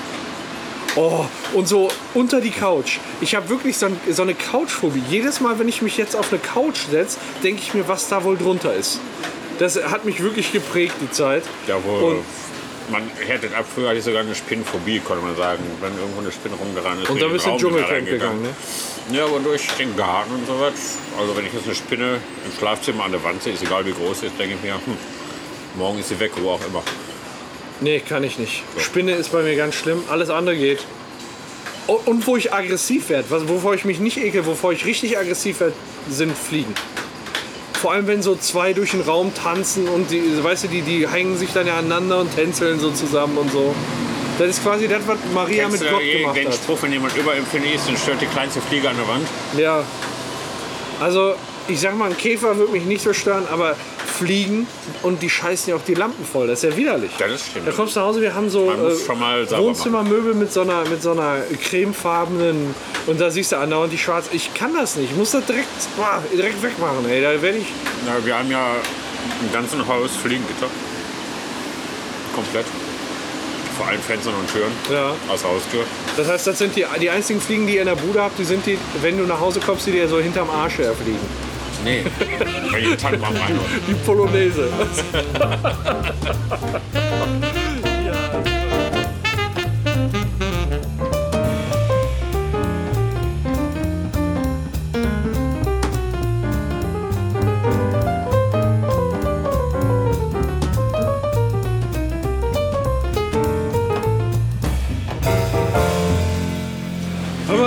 Oh, und so unter die Couch. Ich habe wirklich so, so eine Couchphobie. Jedes Mal, wenn ich mich jetzt auf eine Couch setze, denke ich mir, was da wohl drunter ist. Das hat mich wirklich geprägt, die Zeit. Jawohl. Und- man härtet ab. Früher hatte ich sogar eine Spinnenphobie, konnte man sagen. Wenn irgendwo eine Spinne rumgerannt ist. Und da bist du in den Dschungelcamp gegangen, ne? Ja, aber durch den Garten und so was. Also wenn ich jetzt eine Spinne im Schlafzimmer an der Wand sehe, ist egal wie groß sie ist, denke ich mir, hm, morgen ist sie weg, wo auch immer. Nee, kann ich nicht. Spinne ist bei mir ganz schlimm. Alles andere geht. Und, wo ich aggressiv werde, wovor ich mich nicht ekel, wovor ich richtig aggressiv werde, sind Fliegen. Vor allem, wenn so zwei durch den Raum tanzen und die, weißt du, die, die hängen sich dann ja aneinander und tänzeln so zusammen und so. Das ist quasi das, was Maria Kennst mit Gott den gemacht den hat. Spruch, wenn jemand überempfindlich ist, dann stört die kleinste Fliege an der Wand? Ja. Also, ich sag mal, ein Käfer würde mich nicht so stören, aber Fliegen und die scheißen ja auch die Lampen voll. Das ist ja widerlich. Das stimmt. Da kommst du nach Hause, wir haben so äh, Wohnzimmermöbel mit so einer, mit so einer cremefarbenen und da siehst du andauernd die schwarz. Ich kann das nicht. Ich muss das direkt, boah, direkt wegmachen. Ey. Da werde ich. Na, wir haben ja im ganzen Haus Fliegengitter. Komplett. Vor allen Fenstern und Türen. Ja. Aus Haustür. Das heißt, das sind die, die einzigen Fliegen, die ihr in der Bude habt, die sind die, wenn du nach Hause kommst, die dir so hinterm Arsch herfliegen. Nee. Bei jedem Tag mal rein. Die Polonaise.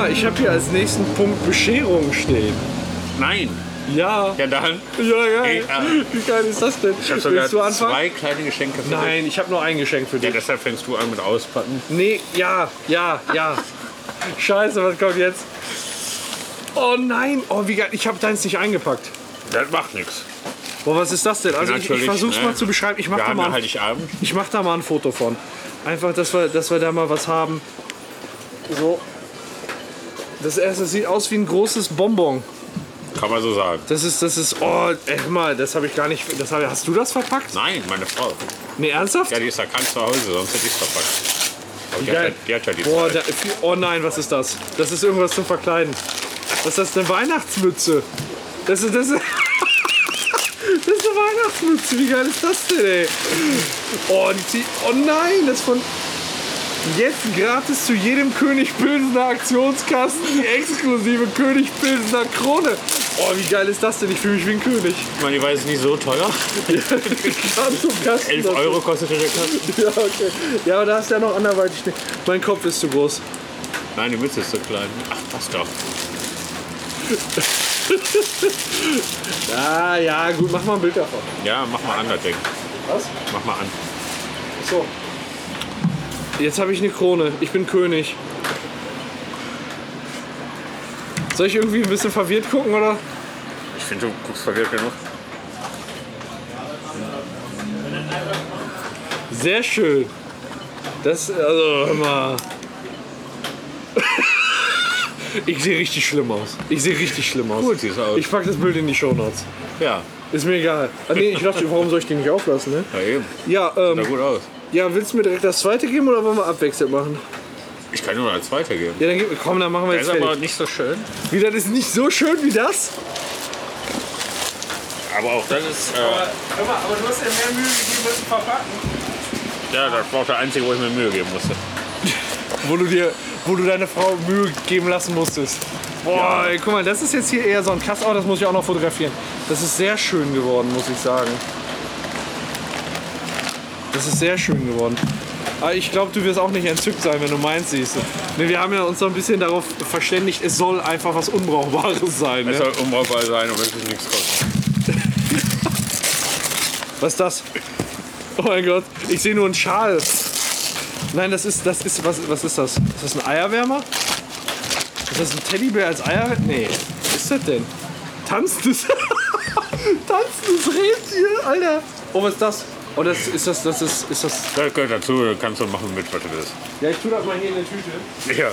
Ich habe hier als nächsten Punkt Bescherung stehen. Nein. Ja. Ja, dann. Ja, geil. Äh, Wie geil ist das denn? Ich habe sogar Willst du anfangen? zwei kleine Geschenke für dich. Nein, ich habe nur ein Geschenk für Ja, dich. deshalb fängst du an mit Auspacken. Nee, ja, ja, ja. Scheiße, was kommt jetzt? Oh nein, oh wie geil, ich habe deins nicht eingepackt. Das macht nichts. Boah, was ist das denn? Also ich, ich versuch's ne? mal zu beschreiben. Ich mach, Wir da mal, ja ein- ich mach da mal ein Foto von. Einfach, dass wir, dass wir da mal was haben. So. Das erste sieht aus wie ein großes Bonbon. Kann man so sagen. Das ist, das ist, oh, hör mal, das habe ich gar nicht, das hab, hast du das verpackt? Nein, meine Frau. Nee, ernsthaft? Ja, die ist ja krank zu Hause, sonst hätte ich es verpackt. Aber die, hat ja, die hat ja die Boah, da, oh nein, was ist das? Das ist irgendwas zum Verkleiden. Was ist das? Eine Weihnachtsmütze? Das ist, das ist, [LAUGHS] das ist eine Weihnachtsmütze. Wie geil ist das denn, ey? Oh, die zieht, oh nein, das von jetzt gratis zu jedem König Pilsener Aktionskasten die exklusive König Pilsener Krone. Oh, wie geil ist das denn? Ich fühle mich wie ein König. Ich meine, die war jetzt nicht so teuer. Gerade zum Kasten 11 dazu. Euro kostete der Kasten. Ja, okay. Ja, aber da ist ja noch anderweitig. Mein Kopf ist zu groß. Nein, die Mütze ist zu klein. Ach, passt doch. [LAUGHS] Ah, ja, gut, mach mal ein Bild davon. Ja, mach mal an das Ding. Was? Mach mal an. So. Jetzt habe ich eine Krone. Ich bin König. Soll ich irgendwie ein bisschen verwirrt gucken, oder? Ich finde, du guckst verwirrt genug. Sehr schön. Das, also, mal. [LAUGHS] Ich sehe richtig schlimm aus. Ich sehe richtig schlimm aus. Gut siehst du aus. Ich pack das Bild in die Shownotes. Ja, Ist mir egal. Ah, nee, ich dachte, warum soll ich den nicht auflassen, ne? ja eben. Ja, Sah ähm, gut aus. ja, willst du mir direkt das zweite geben oder wollen wir abwechselnd machen? Ich kann nur als Zweiter geben. Ja, dann gib, komm, dann machen wir Der jetzt ist aber fertig. nicht so schön. Wie, das ist nicht so schön wie das? Aber auch das ist. Äh, hör mal, aber du hast ja mehr Mühe gegeben, das zu verpacken. ja, das war auch der einzige, wo ich mir Mühe geben musste. Wo du dir, wo du deine Frau Mühe geben lassen musstest. Boah, ey, guck mal, das ist jetzt hier eher so ein Kasten. Oh, das muss ich auch noch fotografieren. Das ist sehr schön geworden, muss ich sagen. Das ist sehr schön geworden. Aber ich glaube, du wirst auch nicht entzückt sein, wenn du meins siehst. Ne, wir haben ja uns so ein bisschen darauf verständigt, es soll einfach was Unbrauchbares sein. Es Ne? soll unbrauchbar sein und wirklich nichts kosten. [LAUGHS] Was ist das? Oh mein Gott, ich sehe nur einen Schal. Nein, das ist, das ist, was, was ist das? Ist das ein Eierwärmer? Ist das ein Teddybär als Eierwärmer? Nee, was ist das denn? Tanzendes, [LAUGHS] tanzendes Rentier, Alter. Oh, was ist das? Oh, das ist das, das ist, ist das... Das gehört dazu, da kannst du machen mit, was du willst. Ja, ich tue das mal hier in der Tüte. Ja.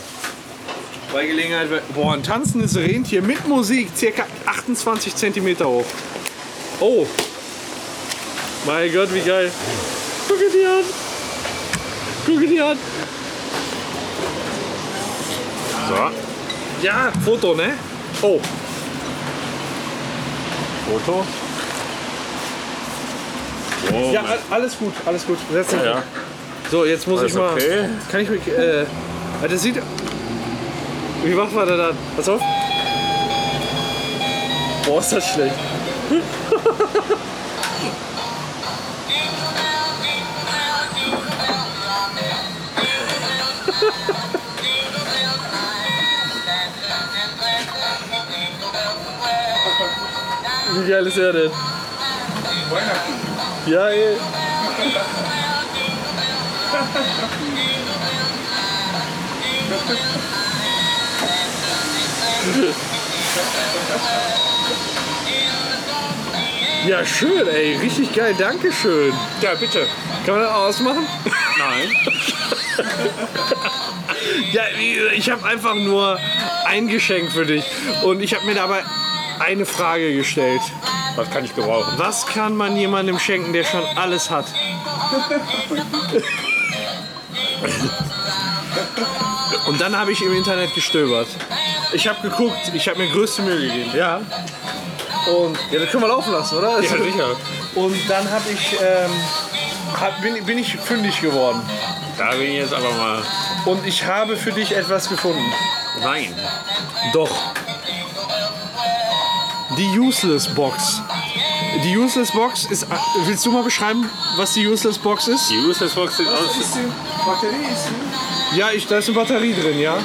Bei Gelegenheit, boah, ein tanzendes Rentier mit Musik, circa 28 cm hoch. Oh. Mein Gott, wie geil. Guck dir die an. Guck dir die an. So, Ja, Foto, ne? Oh. Foto. Oh, Ja, alles gut, alles gut. Setz dich. ja. So, jetzt muss Alles ich mal. okay? Kann ich mich. Äh, ah, das sieht. Wie macht man das dann? Pass auf. Boah, ist das schlecht. [LAUGHS] Wie geil ist er denn? Ja, ey. Ja, schön, ey. Richtig geil. Dankeschön. ja, bitte. Kann man das ausmachen? Nein. Ja, ich habe einfach nur ein Geschenk für dich. Und ich habe mir dabei eine Frage gestellt. Was kann ich gebrauchen? Was kann man jemandem schenken, der schon alles hat? Und dann habe ich im Internet gestöbert. Ich habe geguckt, ich habe mir größte Mühe gegeben. Ja. Und ja, das können wir laufen lassen, oder? Ja, sicher. Und dann habe ich, ähm, hab, bin, bin ich fündig geworden. Da bin ich jetzt aber mal. Und ich habe für dich etwas gefunden. Nein. Doch. Die Useless Box. Die Useless Box ist. Willst du mal beschreiben, was die Useless Box ist? Die Useless Box sieht aus. Batterie ist Ja, ich, da ist eine Batterie drin, ja.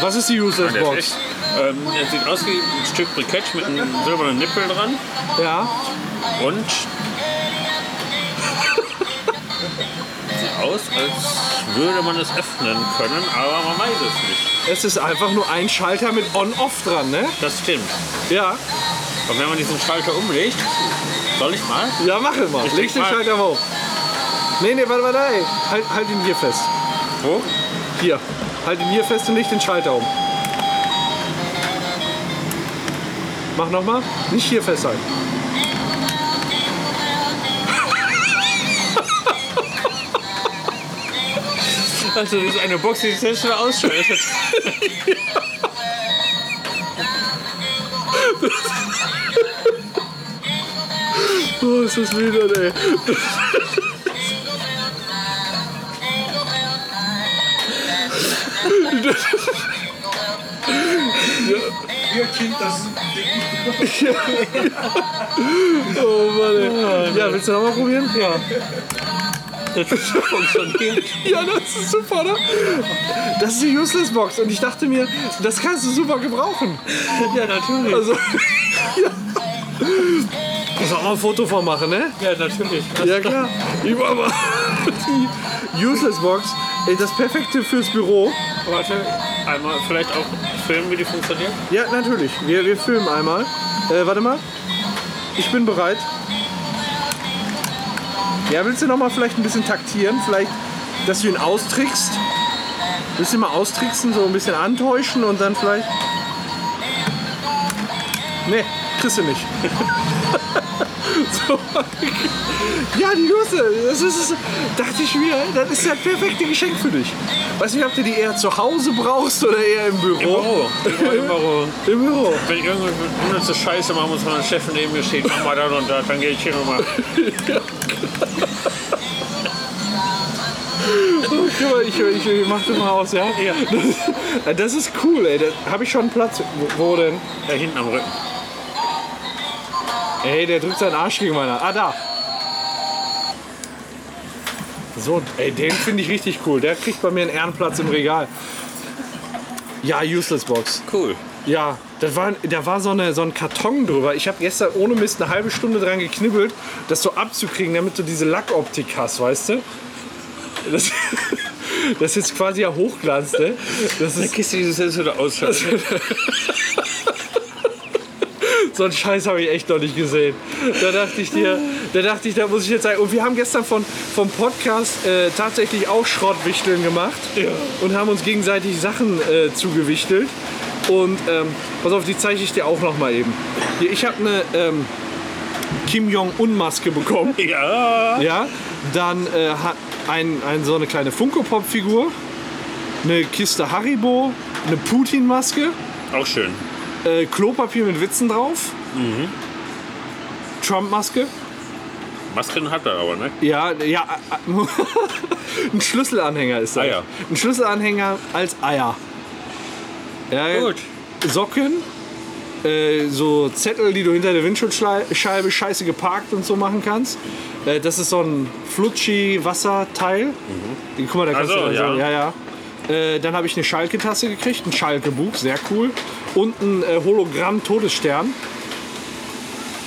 Was ist die Useless ist Box? ähm, er sieht aus wie ein Stück Brikett mit einem silbernen Nippel dran. Ja. Und sieht aus, als würde man es öffnen können, aber man weiß es nicht. Es ist einfach nur ein Schalter mit On-Off dran, ne? Das stimmt. Ja. Und wenn man diesen Schalter umlegt, soll ich mal? Ja, mach es mal. Ich Leg den mal- Schalter mal hoch. Nee, nee, warte, warte, ey. Halt, halt ihn hier fest. Wo? Hier. Halt ihn hier fest und leg den Schalter um. Mach nochmal. Nicht hier festhalten. Das ist eine Box, die sich selbst wieder ausschaltet. [LAUGHS] Oh, ist das wieder, ey. Ihr Kind, das Oh Mann, ey. Ja, willst du noch mal probieren? Ja. Das funktioniert. Ja, das ist super, ne? Das ist die Useless Box und ich dachte mir, das kannst du super gebrauchen. Ja, natürlich. Also, [LAUGHS] ja. Muss auch mal ein Foto von machen, ne? Ja, natürlich. Ja klar. Mach mal die Useless Box. Ey, das perfekte fürs Büro. Warte, einmal vielleicht auch filmen, wie die funktioniert. Ja, natürlich. Wir, wir filmen einmal. Äh, warte mal. Ich bin bereit. Ja, willst du noch mal vielleicht ein bisschen taktieren? Vielleicht, dass du ihn austrickst? Willst du ihn mal austricksen, so ein bisschen antäuschen und dann vielleicht... Nee, kriegst du nicht. [LAUGHS] so. Ja, die Lusse, das ist, dachte ich mir, das ist das perfekte Geschenk für dich. Weiß nicht, ob du die eher zu Hause brauchst oder eher im Büro. Im Büro. Im Büro. Im Büro. Wenn ich irgendeine unnütze Scheiße machen muss, wenn mein Chef neben mir steht, mach mal das und das, dann gehe ich hier nochmal. [LAUGHS] ich, ich, ich mach das mal aus, ja? Ja. Das, das ist cool, ey. Da habe ich schon Platz. Wo, wo denn? Da hinten am Rücken. Ey, der drückt seinen Arsch gegen meiner. Ah, da. So, ey, den finde ich richtig cool. Der kriegt bei mir einen Ehrenplatz im Regal. Ja, Useless Box. Cool. Ja, da war, da war so, eine, so ein Karton drüber. Ich habe gestern ohne Mist eine halbe Stunde dran geknibbelt, das so abzukriegen, damit du diese Lackoptik hast, weißt du? Das, das ist jetzt quasi ja Hochglanz, ne? Das ist, Kiste dieses selbst wieder ausschalten. so einen Scheiß habe ich echt noch nicht gesehen. Da dachte ich dir, da dachte ich, da muss ich jetzt sagen. Und wir haben gestern von, vom Podcast äh, tatsächlich auch Schrottwichteln gemacht und haben uns gegenseitig Sachen äh, zugewichtelt. Und ähm, pass auf, die zeige ich dir auch noch mal eben. Hier, ich habe eine ähm, Kim Jong-un-Maske bekommen. Ja. Ja, dann äh, hat ein, ein, so eine kleine Funko-Pop-Figur, eine Kiste Haribo, eine Putin-Maske, Auch schön. äh, Klopapier mit Witzen drauf, Mhm. Trump-Maske, Masken hat er aber, ne? ja, ja, [LAUGHS] ein Schlüsselanhänger ist das. Eier. Ein Schlüsselanhänger als Eier. Ja, Gut. Socken, äh, so Zettel, die du hinter der Windschutzscheibe scheiße geparkt und so machen kannst. Äh, das ist so ein Flutschi-Wasserteil. Guck mal, da kannst Ach so, du also, ja. ja, ja. Äh, dann habe ich eine Schalke-Tasse gekriegt, ein Schalke-Buch, sehr cool. Und ein äh, Hologramm-Todesstern.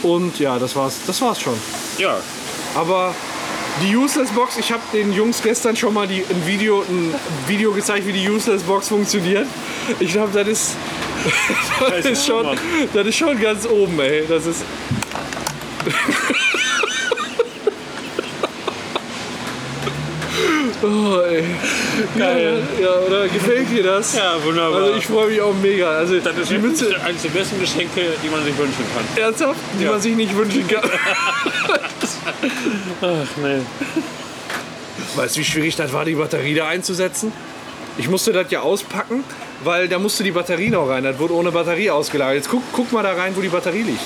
Und ja, das war's, das war's schon. Ja. Aber die Useless Box, ich habe den Jungs gestern schon mal die, ein, Video, ein Video gezeigt, wie die Useless Box funktioniert. Ich glaube, das ist, [LAUGHS] das, ist schon, das ist schon ganz oben, ey. Das ist. [LAUGHS] Oh, ey. Geil. Ja, ja, oder gefällt dir das? Ja, wunderbar. Also ich freue mich auch mega. Also das ist die Mütze, eines der besten Geschenke, die man sich wünschen kann. ernsthaft, die Ja. man sich nicht wünschen kann. [LAUGHS] Ach nee. Weißt du, wie schwierig das war, die Batterie da einzusetzen? Ich musste das ja auspacken, weil da musste die Batterie noch rein. Das wurde ohne Batterie ausgelagert. Jetzt guck, guck mal da rein, wo die Batterie liegt.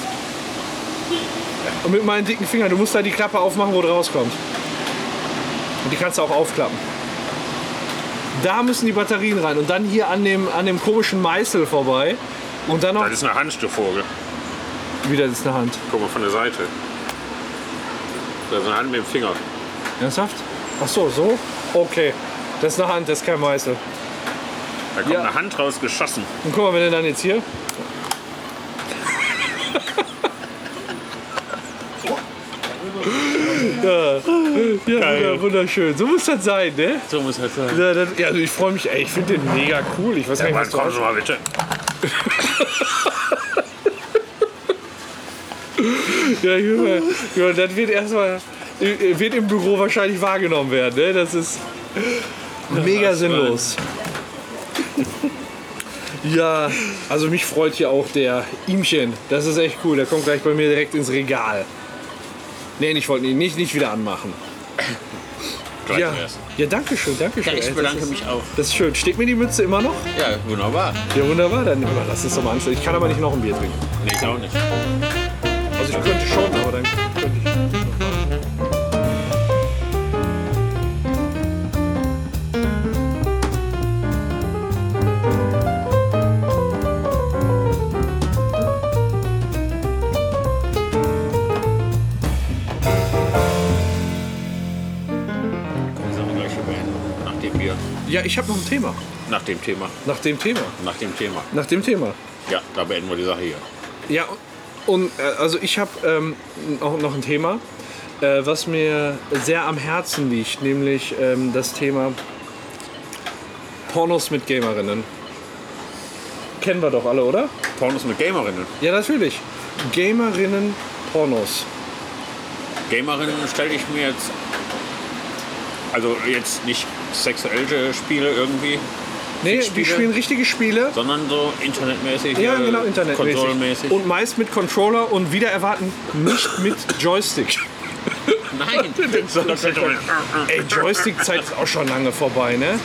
Und mit meinen dicken Fingern, du musst da die Klappe aufmachen, wo du rauskommt. Und die kannst du auch aufklappen. Da müssen die Batterien rein und dann hier an dem, an dem komischen Meißel vorbei. Und dann noch Das ist eine Handstückvogel. wieder ist eine Hand. Guck mal von der Seite. Da ist eine Hand mit dem Finger. Ernsthaft? Ach so, so? Okay. Das ist eine Hand, das ist kein Meißel. Da kommt Ja. eine Hand raus geschossen. Und guck mal, wenn du dann jetzt hier. [LAUGHS] ja, ja wunderschön. So muss das sein, ne? So muss das sein. Ja, das, ja also ich freue mich, ey, ich finde den mega cool. Ich weiß gar nicht, Mann, was du komm schon mal bitte. [LAUGHS] Ja, Junge, Junge, das wird erstmal wird im Büro wahrscheinlich wahrgenommen werden. Ne? Das ist mega sinnlos. Ja, also mich freut hier auch der Imchen. Das ist echt cool. Der kommt gleich bei mir direkt ins Regal. Nee, ich wollte ihn nicht, nicht wieder anmachen. Gleich Ja, ja danke schön, danke schön. Ja, ich bedanke mich auch. Das ist schön. Steht mir die Mütze immer noch? Ja, wunderbar. Ja, wunderbar. Dann lass es doch mal anstellen. Ich kann aber nicht noch ein Bier trinken. Nee, ich auch nicht. Also ich könnte schon, aber dann Ja, ich habe noch ein Thema. Nach dem Thema. Nach dem Thema. Nach dem Thema. Nach dem Thema. Ja, da beenden wir die Sache hier. Ja, und äh, also ich habe ähm, auch noch ein Thema, äh, was mir sehr am Herzen liegt, nämlich ähm, das Thema Pornos mit Gamerinnen. Kennen wir doch alle, oder? Pornos mit Gamerinnen. Ja, natürlich. Gamerinnen Pornos. Gamerinnen stelle ich mir jetzt. Also jetzt nicht sexuelle Spiele irgendwie, Nee, die Spiele? spielen richtige Spiele. sondern so internetmäßig. Ja, äh, genau, internetmäßig. Konsolenmäßig. Und meist mit Controller und wieder erwarten nicht mit Joystick. [LAUGHS] Nein, [LAUGHS] Ey, Joystick-Zeit ist auch schon lange vorbei, ne?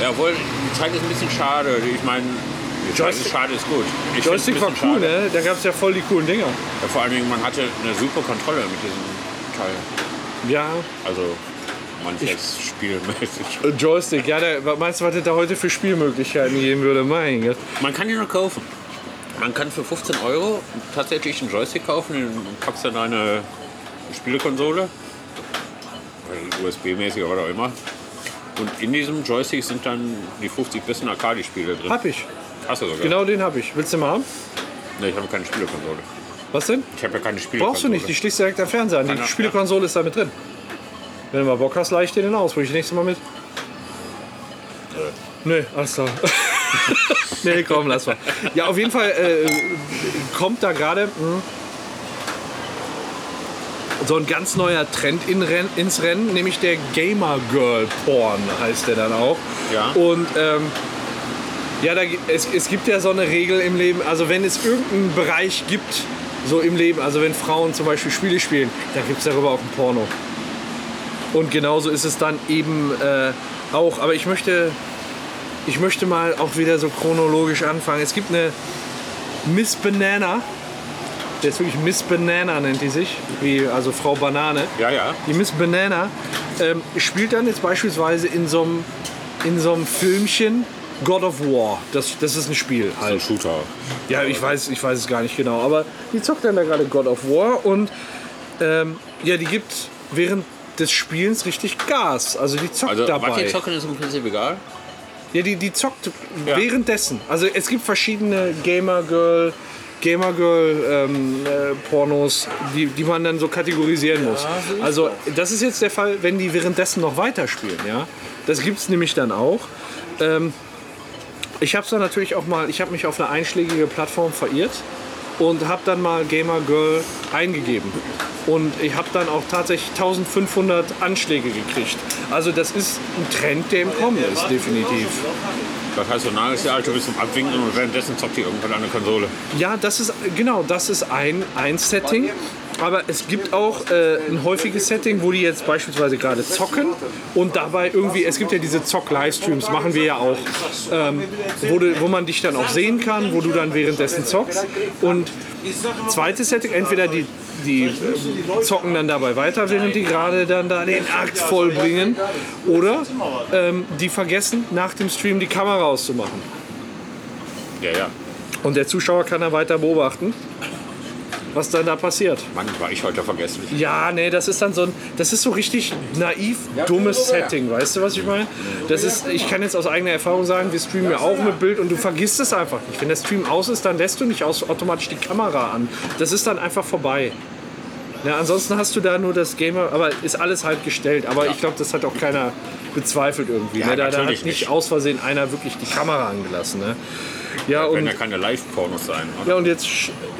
Jawohl, die Zeit ist ein bisschen schade. Ich meine, die Zeit ist Joystick- schade ist gut. Ich Joystick war cool, schade. ne? Da gab es ja voll die coolen Dinger. Ja, vor allen Dingen, man hatte eine super Kontrolle mit diesem Teil. Ja, Also manches spielmäßig. äh, Joystick, ja, der, meinst du, was es da heute für Spielmöglichkeiten geben würde? Mein Gott. Man kann ihn nur kaufen. Man kann für 15 Euro tatsächlich einen Joystick kaufen, den packst du in deine Spielekonsole. USB-mäßig oder was auch immer. Und in diesem Joystick sind dann die 50 besten Arcade-Spiele drin. Hab ich. Hast du sogar? Genau den hab ich. Willst du mal haben? Nee, ich habe keine Spielekonsole. Was denn? Ich habe ja keine Spielekonsole. Brauchst du nicht, die schließt direkt am Fernseher an. Die Spielekonsole ist da mit drin. Wenn du mal Bock hast, leih ich dir den aus. Hol ich nächstes Mal mit? Nee, alles klar. [LAUGHS] nee, komm, lass mal. Ja, auf jeden Fall äh, kommt da gerade mh, so ein ganz neuer Trend in Ren ins Rennen, nämlich der Gamer Girl Porn heißt der dann auch. Ja. Und ähm, ja, da, es, es gibt ja so eine Regel im Leben, also wenn es irgendeinen Bereich gibt, so im Leben, also wenn Frauen zum Beispiel Spiele spielen, dann gibt es darüber auch ein Porno. Und genauso ist es dann eben äh, auch. Aber ich möchte, ich möchte mal auch wieder so chronologisch anfangen. Es gibt eine Miss Banana. Der ist wirklich Miss Banana, nennt die sich. Wie, also Frau Banane. Ja, ja. Die Miss Banana ähm, spielt dann jetzt beispielsweise in so einem in so einem Filmchen God of War. Das, das ist ein Spiel Ein halt. Shooter. Ja, ich weiß, ich weiß es gar nicht genau. Aber die zockt dann da gerade God of War und ähm, ja, die gibt während des Spielens richtig Gas. Also die zockt Also, dabei. die zocken, ist im Prinzip egal. Ja, die, die zockt Ja. währenddessen. Also es gibt verschiedene Gamer Girl, Gamer Girl ähm, äh, Pornos, die, die man dann so kategorisieren muss. also das ist jetzt der Fall, wenn die währenddessen noch weiterspielen. Ja, das gibt es nämlich dann auch. Ähm, ich habe es dann natürlich auch mal, ich habe mich auf eine einschlägige Plattform verirrt und habe dann mal Gamer Girl eingegeben. Und ich habe dann auch tatsächlich 1500 Anschläge gekriegt. Also das ist ein Trend, der im Kommen ist, definitiv. Das heißt, so nah ist die Alte bis zum Abwinken und währenddessen zockt die irgendwann an der Konsole. Ja, das ist genau, das ist ein, ein Setting. Aber es gibt auch äh, ein häufiges Setting, wo die jetzt beispielsweise gerade zocken und dabei irgendwie, es gibt ja diese Zock-Livestreams, machen wir ja auch, ähm, wo, du, wo man dich dann auch sehen kann, wo du dann währenddessen zockst. Und zweites Setting, entweder die, die zocken dann dabei weiter, während die gerade dann da den Akt vollbringen, oder ähm, die vergessen nach dem Stream die Kamera auszumachen. Ja, ja. Und der Zuschauer kann dann weiter beobachten, was dann da passiert. Mann, war ich heute vergesslich. Ja, nee, das ist dann so ein, das ist so richtig naiv, dummes Setting, weißt du, was ich meine? Das ist, ich kann jetzt aus eigener Erfahrung sagen, wir streamen ja auch mit Bild und du vergisst es einfach nicht. Wenn der Stream aus ist, dann lässt du nicht aus, automatisch die Kamera an. Das ist dann einfach vorbei. Ja, ansonsten hast du da nur das Gamer, aber ist alles halt gestellt. Aber ich glaube, das hat auch keiner bezweifelt irgendwie. Ja, ne? Da, da hat nicht nicht. aus Versehen einer wirklich die Kamera angelassen. Ne? Ja, Können und ja keine Live-Pornos sein, oder? ja, und jetzt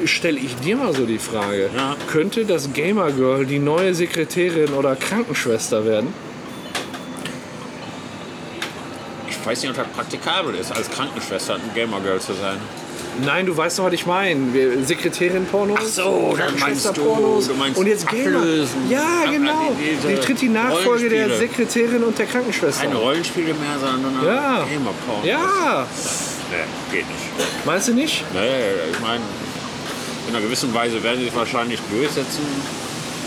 stelle ich dir mal so die Frage: Ja. Könnte das Gamer Girl die neue Sekretärin oder Krankenschwester werden? Ich weiß nicht, ob das praktikabel ist, als Krankenschwester ein Gamer-Girl zu sein. Nein, du weißt doch, was ich meine. Sekretärin-Pornos. Ach so, das meinst du. Du meinst Und jetzt Gamer. Ja, genau. Die tritt die Nachfolge der. Sekretärin und der Krankenschwester. Keine Rollenspiele mehr, sondern Ja. Gamer-Pornos. Ja, Nee, geht nicht. meinst du nicht? Nee, ich meine, in einer gewissen Weise werden sie sich wahrscheinlich durchsetzen,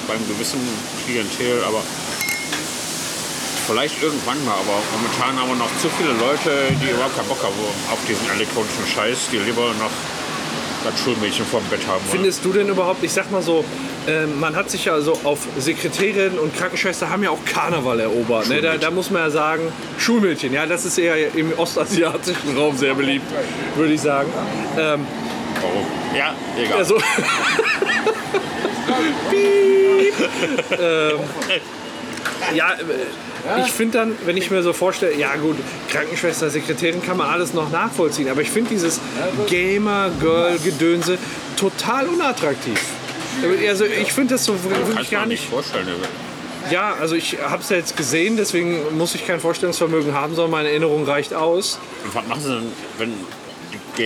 beim gewissen Klientel, aber vielleicht irgendwann mal. Aber momentan haben wir noch zu viele Leute, die überhaupt keinen Bock haben auf diesen elektronischen Scheiß, die lieber noch das Schulmädchen vorm Bett haben wollen. Findest du denn überhaupt, ich sag mal so, ähm, man hat sich ja so auf Sekretärin und Krankenschwester haben ja auch Karneval erobert. Ne? Da, da muss man ja sagen, Schulmädchen, ja, das ist eher im ostasiatischen Raum sehr beliebt, würde ich sagen. Ähm, Warum? Ja, egal. also, [LAUGHS] [LAUGHS] ähm, ja, äh, ich finde dann, wenn ich mir so vorstelle, ja gut, Krankenschwester, Sekretärin kann man alles noch nachvollziehen, aber ich finde dieses Gamer-Girl-Gedönse total unattraktiv. Also ich finde das so wirklich ich gar nicht. vorstellen. Ja, also ich habe es ja jetzt gesehen, deswegen muss ich kein Vorstellungsvermögen haben, sondern meine Erinnerung reicht aus. Und was machen sie denn, wenn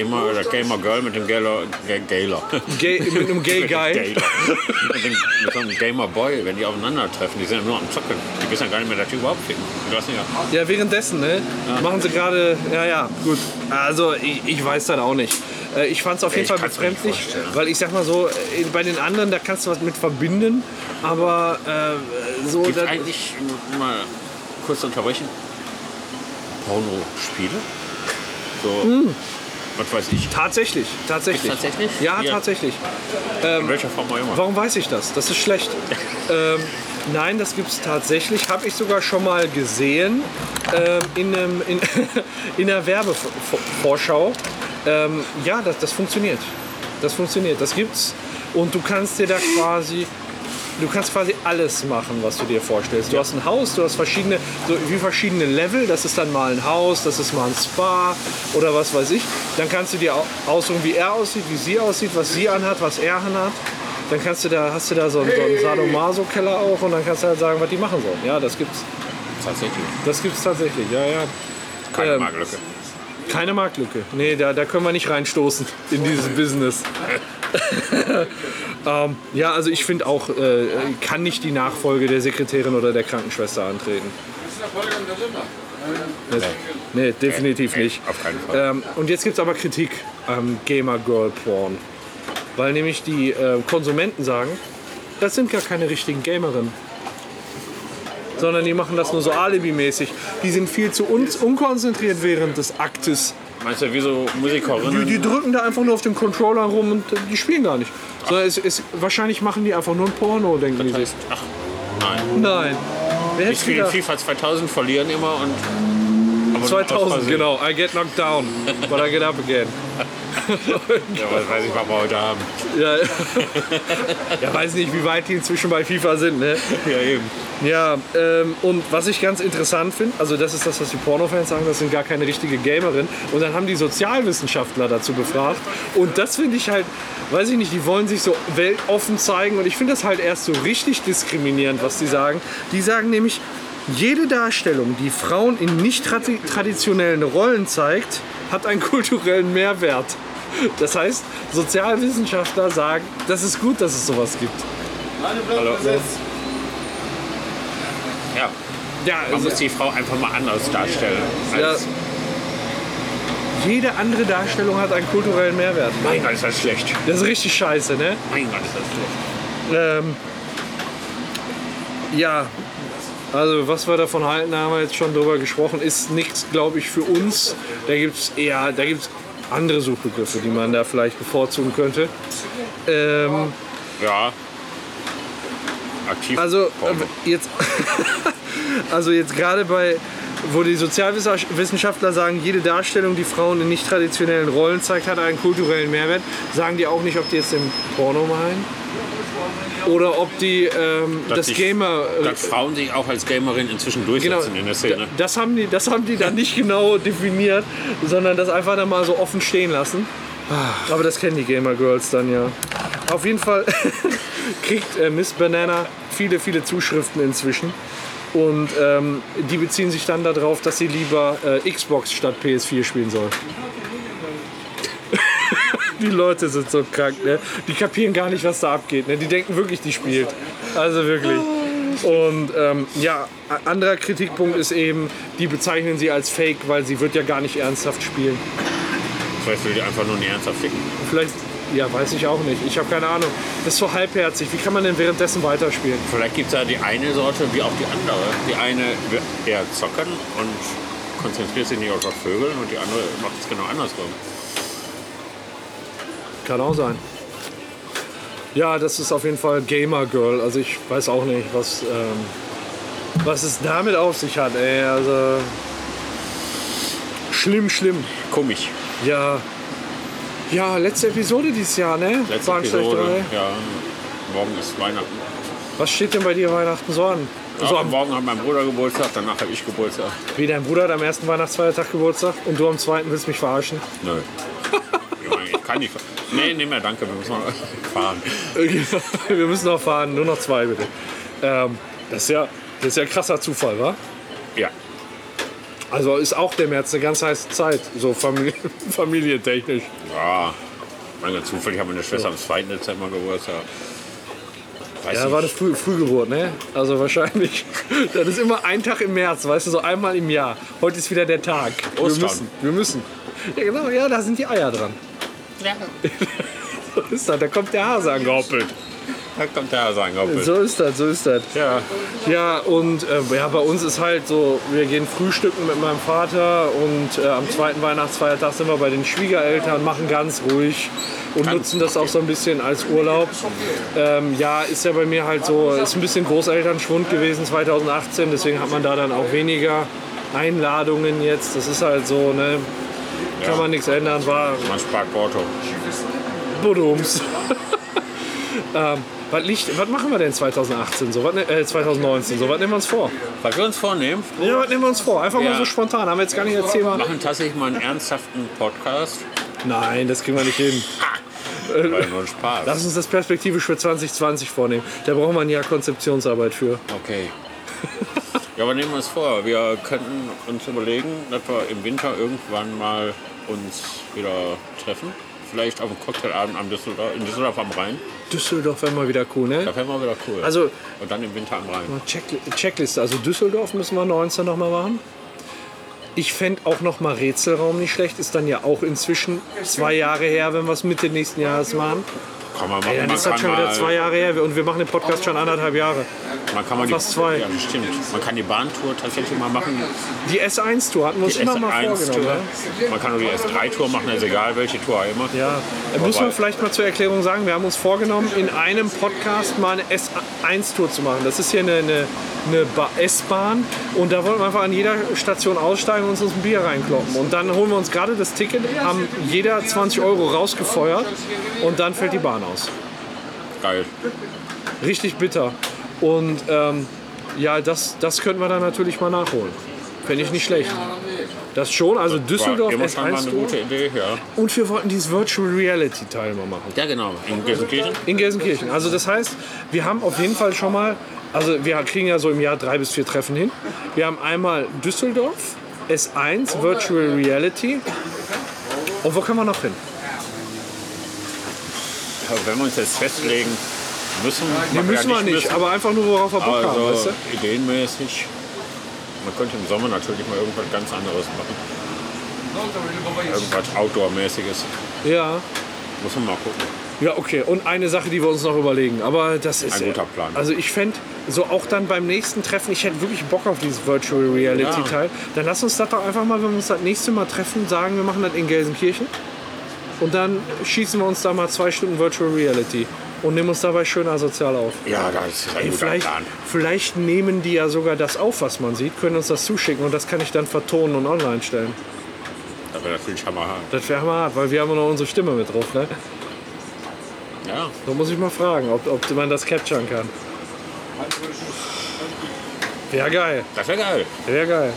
Gamer oder Gamer Girl mit dem Gamer, Ga- Galer. Gay, mit einem [LAUGHS] Gay Guy. Gamer. mit, dem, mit so einem Gamer Boy, wenn die aufeinandertreffen, die sind ja nur am Zocken. Die wissen ja gar nicht mehr, dass die überhaupt ficken. Du hast nicht, ja. Ja, währenddessen, ne? Machen sie gerade, ja, ja, gut. Also, ich, ich weiß das auch nicht. Äh, Ich fand es auf jeden Ich Fall befremdlich, weil ich sag mal so, äh, bei den anderen, da kannst du was mit verbinden, aber äh, so. Gibt eigentlich, mal kurz unterbrechen, Porno-Spiele? So, was weiß ich. Tatsächlich, tatsächlich. Ist tatsächlich? Ja, Ja. tatsächlich. In welcher Form auch immer. Warum weiß ich das? Das ist schlecht. [LAUGHS] ähm, nein, das gibt es tatsächlich. Habe ich sogar schon mal gesehen ähm, in, einem, in, [LAUGHS] in einer Werbevorschau. Ähm, ja, das, das funktioniert. Das funktioniert. Das gibt's. Und du kannst dir da quasi. Du kannst quasi alles machen, was du dir vorstellst. Du hast ein Haus, du hast verschiedene, so wie verschiedene Level. Das ist dann mal ein Haus, das ist mal ein Spa oder was weiß ich. Dann kannst du dir au- aussuchen, wie er aussieht, wie sie aussieht, was sie anhat, was er anhat. Dann kannst du da, hast du da so einen, so einen Sadomaso-Keller auch und dann kannst du halt sagen, was die machen sollen. Ja, das gibt's. Tatsächlich. Das gibt's tatsächlich, ja, ja. Keine Ähm, Marktlücke. Keine Marktlücke. Nee, da, da können wir nicht reinstoßen in dieses Business. [LAUGHS] ähm, ja, also ich finde auch, äh, kann nicht die Nachfolge der Sekretärin oder der Krankenschwester antreten. Das, nee, definitiv Nee, nicht. auf keinen Fall. Ähm, und jetzt gibt es aber Kritik am Gamer Girl Porn. Weil nämlich die äh, Konsumenten sagen, das sind gar keine richtigen Gamerinnen. Sondern die machen das nur so alibimäßig. Die sind viel zu un unkonzentriert während des Aktes. Meinst du, wie so Die, Musikerinnen? die drücken da einfach nur auf den Controller rum und äh, die spielen gar nicht. Sondern es ist, wahrscheinlich machen die einfach nur ein Porno, denken die sich. Ach, nein. Nein. Wer spielen wieder FIFA 2000, verlieren immer und. aber aus 2000, Versehen. genau. I get knocked down, but I get up again. [LAUGHS] Ja, was weiß ich, was wir heute haben. Ja, ja, weiß nicht, wie weit die inzwischen bei FIFA sind. Ne? Ja, eben. Ja, ähm, und was ich ganz interessant finde, also das ist das, was die Pornofans sagen, das sind gar keine richtige Gamerin. Und dann haben die Sozialwissenschaftler dazu befragt. Und das finde ich halt, weiß ich nicht, die wollen sich so weltoffen zeigen. Und ich finde das halt erst so richtig diskriminierend, was die sagen. Die sagen nämlich, jede Darstellung, die Frauen in nicht tradi- traditionellen Rollen zeigt, hat einen [LAUGHS] kulturellen Mehrwert. Das heißt, Sozialwissenschaftler sagen, das ist gut, dass es sowas gibt. Hallo. Ja, Ja, man also, muss die Frau einfach mal anders darstellen. ja, Als, jede andere Darstellung hat einen kulturellen Mehrwert. Mein Gott, ist das schlecht. Das ist richtig scheiße, ne? Mein Gott, ist das schlecht. Ähm, ja, also was wir davon halten, haben wir jetzt schon drüber gesprochen, ist nichts, glaube ich, für uns. Da gibt es eher, da gibt andere Suchbegriffe, die man da vielleicht bevorzugen könnte. Ähm, Ja. Aktiv. also äh, jetzt, [LAUGHS] also jetzt gerade bei, wo die Sozialwissenschaftler sagen, jede Darstellung, die Frauen in nicht traditionellen Rollen zeigt, hat einen kulturellen Mehrwert, sagen die auch nicht, ob die jetzt den Porno meinen oder ob die ähm, das sich- Gamer dass Frauen sich auch als Gamerin inzwischen durchsetzen Genau, in der Szene. das haben, die, das haben die dann nicht genau definiert, sondern das einfach dann mal so offen stehen lassen. Aber das kennen die Gamer Girls dann ja. Auf jeden Fall [LAUGHS] kriegt äh, Miss Banana viele, viele Zuschriften inzwischen. Und ähm, die beziehen sich dann darauf, dass sie lieber äh, Xbox statt PS4 spielen soll. [LAUGHS] die Leute sind so krank, ne? Die kapieren gar nicht, was da abgeht. Ne? Die denken wirklich, die spielt. Also wirklich. Und ähm, ja, anderer Kritikpunkt ist eben, die bezeichnen sie als Fake, weil sie wird ja gar nicht ernsthaft spielen. Vielleicht will die einfach nur nie ernsthaft ficken. Vielleicht, ja, weiß ich auch nicht. Ich habe keine Ahnung. Das ist so halbherzig. Wie kann man denn währenddessen weiterspielen? Vielleicht gibt es da die eine Sorte wie auch die andere. Die eine will eher zocken und konzentriert sich nicht auf Vögel und die andere macht es genau andersrum. Kann auch sein. Ja, das ist auf jeden Fall Gamer Girl. Also ich weiß auch nicht, was, ähm, was es damit auf sich hat. Ey. Also schlimm, schlimm. Komisch. Ja. Ja, letzte Episode dieses Jahr, ne? Letzte Episode. Ja, morgen ist Weihnachten. Was steht denn bei dir Weihnachten so an? Ja, So am, morgen hat mein Bruder Geburtstag, danach habe ich Geburtstag. wie dein Bruder hat am ersten Weihnachtsfeiertag Geburtstag und du am zweiten willst mich verarschen? Nö. [LAUGHS] ich, meine, ich kann nicht. Nee, nee mehr, danke, wir müssen noch [LAUGHS] fahren. [LAUGHS] Wir müssen noch fahren, nur noch zwei bitte. Ähm, das, ist ja, das ist ja ein krasser Zufall, wa? Ja. Also ist auch der März eine ganz heiße Zeit, so famili [LAUGHS] familientechnisch. Ja. Meine zufällig hat meine Schwester am 2. Dezember Geburtstag. Weiß Ja, nicht. war eine Früh Frühgeburt, ne? Also wahrscheinlich. [LAUGHS] Das ist immer ein Tag im März, weißt du, so einmal im Jahr. Heute ist wieder der Tag. Wir Ostern. müssen, wir müssen. Ja, genau, ja, da sind die Eier dran. So [LAUGHS] ist das, da kommt der Hase angehoppelt. Da kommt der sein Goppel. So ist das, so ist das. Ja. Ja, und äh, ja, bei uns ist halt so, wir gehen frühstücken mit meinem Vater und äh, am zweiten Weihnachtsfeiertag sind wir bei den Schwiegereltern, machen ganz ruhig und Ganz nutzen das auch so ein bisschen als Urlaub. Ähm, ja, ist ja bei mir halt so, ist ein bisschen Großelternschwund gewesen 2018, deswegen hat man da dann auch weniger Einladungen jetzt. Das ist halt so, ne? Kann Ja. man nichts ändern, war Man spart Porto. Budums. [LAUGHS] ähm, was, liegt, was machen wir denn 2018 so? Was, ne- äh, 2019 so? Was nehmen wir uns vor? Was wir uns vornehmen, Ja, was nehmen wir uns vor? Einfach mal Ja. so spontan. Haben wir jetzt gar nicht als Thema. machen tatsächlich mal einen ernsthaften Podcast. Nein, das kriegen wir nicht hin. Nur Spaß. Lass uns das perspektivisch für 2020 vornehmen. Da brauchen wir ein Jahr Konzeptionsarbeit für. Okay. Ja, aber nehmen wir es vor. Wir könnten uns überlegen, dass wir im Winter irgendwann mal uns wieder treffen. Vielleicht auf einem Cocktailabend am Düsseldorf, in Düsseldorf am Rhein. Düsseldorf wäre mal wieder cool, ne? Da wäre mal wieder cool. Also- Und dann im Winter am Rhein. Checkli Checkliste. Also Düsseldorf müssen wir 19 noch mal machen. Ich fände auch noch mal Rätselraum nicht schlecht. Ist dann ja auch inzwischen zwei Jahre her, wenn wir es Mitte nächsten Jahres machen. Kann man machen. Ja, dann man, ist das schon wieder zwei Jahre her und wir machen den Podcast schon anderthalb Jahre. man kann mal die, fast zwei. Ja, stimmt. Man kann die Bahntour tatsächlich mal machen. Die S1-Tour hatten wir uns immer mal S1-Tour. vorgenommen. Ne? Man kann nur die S3-Tour machen, ist egal welche Tour auch immer. Ja, muss man Wobei- vielleicht mal zur Erklärung sagen, wir haben uns vorgenommen, in einem Podcast mal eine S1-Tour zu machen. Das ist hier eine, eine, eine Ba- S-Bahn und da wollen wir einfach an jeder Station aussteigen und uns ein Bier reinkloppen. Und dann holen wir uns gerade das Ticket, haben jeder 20 Euro rausgefeuert und dann fällt die Bahn aus. Geil. Richtig bitter. Und ähm, ja, das, das könnten wir dann natürlich mal nachholen. Fände ich nicht schlecht. Das schon, also Düsseldorf War immer schon mal eine S1-Tour. gute Idee, ja. Und wir wollten dieses Virtual Reality Teil mal machen. Ja, genau. In Gelsenkirchen. In Gelsenkirchen. Also das heißt, wir haben auf jeden Fall schon mal, also wir kriegen ja so im Jahr drei bis vier Treffen hin. Wir haben einmal Düsseldorf, S1, Virtual Reality. Und wo können wir noch hin? Wenn wir uns jetzt festlegen, müssen. Nee, müssen wir nicht, müssen. aber einfach nur, worauf wir Bock haben, weißt Also du? ideenmäßig. Man könnte im Sommer natürlich mal irgendwas ganz anderes machen. Irgendwas Outdoor-mäßiges. Ja. Muss man mal gucken. Ja, okay. Und eine Sache, die wir uns noch überlegen. Aber das ist. Ein guter Plan. Also ich fände, so auch dann beim nächsten Treffen, ich hätte wirklich Bock auf dieses Virtual Reality Teil. Dann lass uns das doch einfach mal, wenn wir uns das nächste Mal treffen, sagen, wir machen das in Gelsenkirchen. Und dann schießen wir uns da mal zwei Stunden Virtual Reality. Und nehmen uns dabei schön asozial auf. Ja, das ist ein guter vielleicht, Plan. vielleicht nehmen die ja sogar das auf, was man sieht, können uns das zuschicken und das kann ich dann vertonen und online stellen. Das wäre natürlich hammerhart. Das wäre hart, weil wir haben ja noch unsere Stimme mit drauf. Ne? Ja, Da muss ich mal fragen, ob, ob man das capturen kann. Wäre geil, das wäre geil. wäre geil.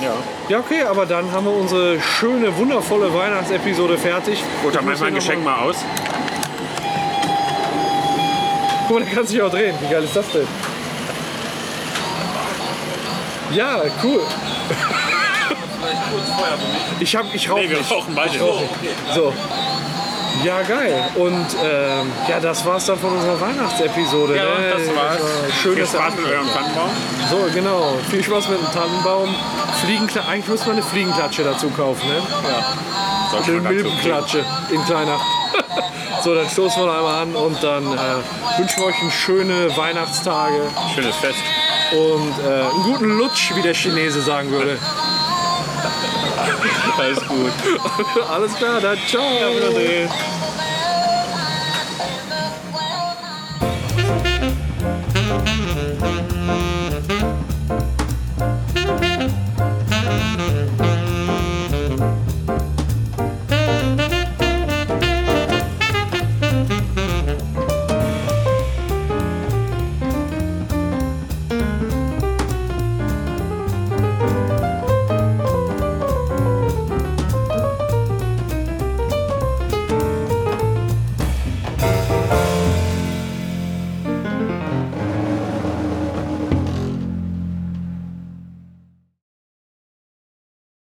Ja. Ja, okay, aber dann haben wir unsere schöne, wundervolle Weihnachtsepisode fertig. Gut, dann Ich mach ich muss mein ja noch Geschenk mal aus. Guck mal, der kann sich auch drehen. Wie geil ist das denn? Ja, cool. Ich hab, ich rauche Nee, wir nicht. rauchen beide Ich rauch nicht. nicht. So. Ja, geil. Und ähm, ja, das war's dann von unserer Weihnachtsepisode. Ja, ne? das war's. Schön, Viel dass ihr Spaß mit eurem Tannenbaum. So, genau. Viel Spaß mit dem Tannenbaum. Fliegenkla Eigentlich muss man eine Fliegenklatsche dazu kaufen, ne? Sollte Eine Milbenklatsche in kleiner. [LAUGHS] so, dann stoßen wir noch einmal an und dann äh, wünschen wir euch eine schöne Weihnachtstage. Schönes Fest. und äh, einen guten Lutsch, wie der Chinese sagen würde. Alles gut. Alles klar, dann ciao. Wiedersehen.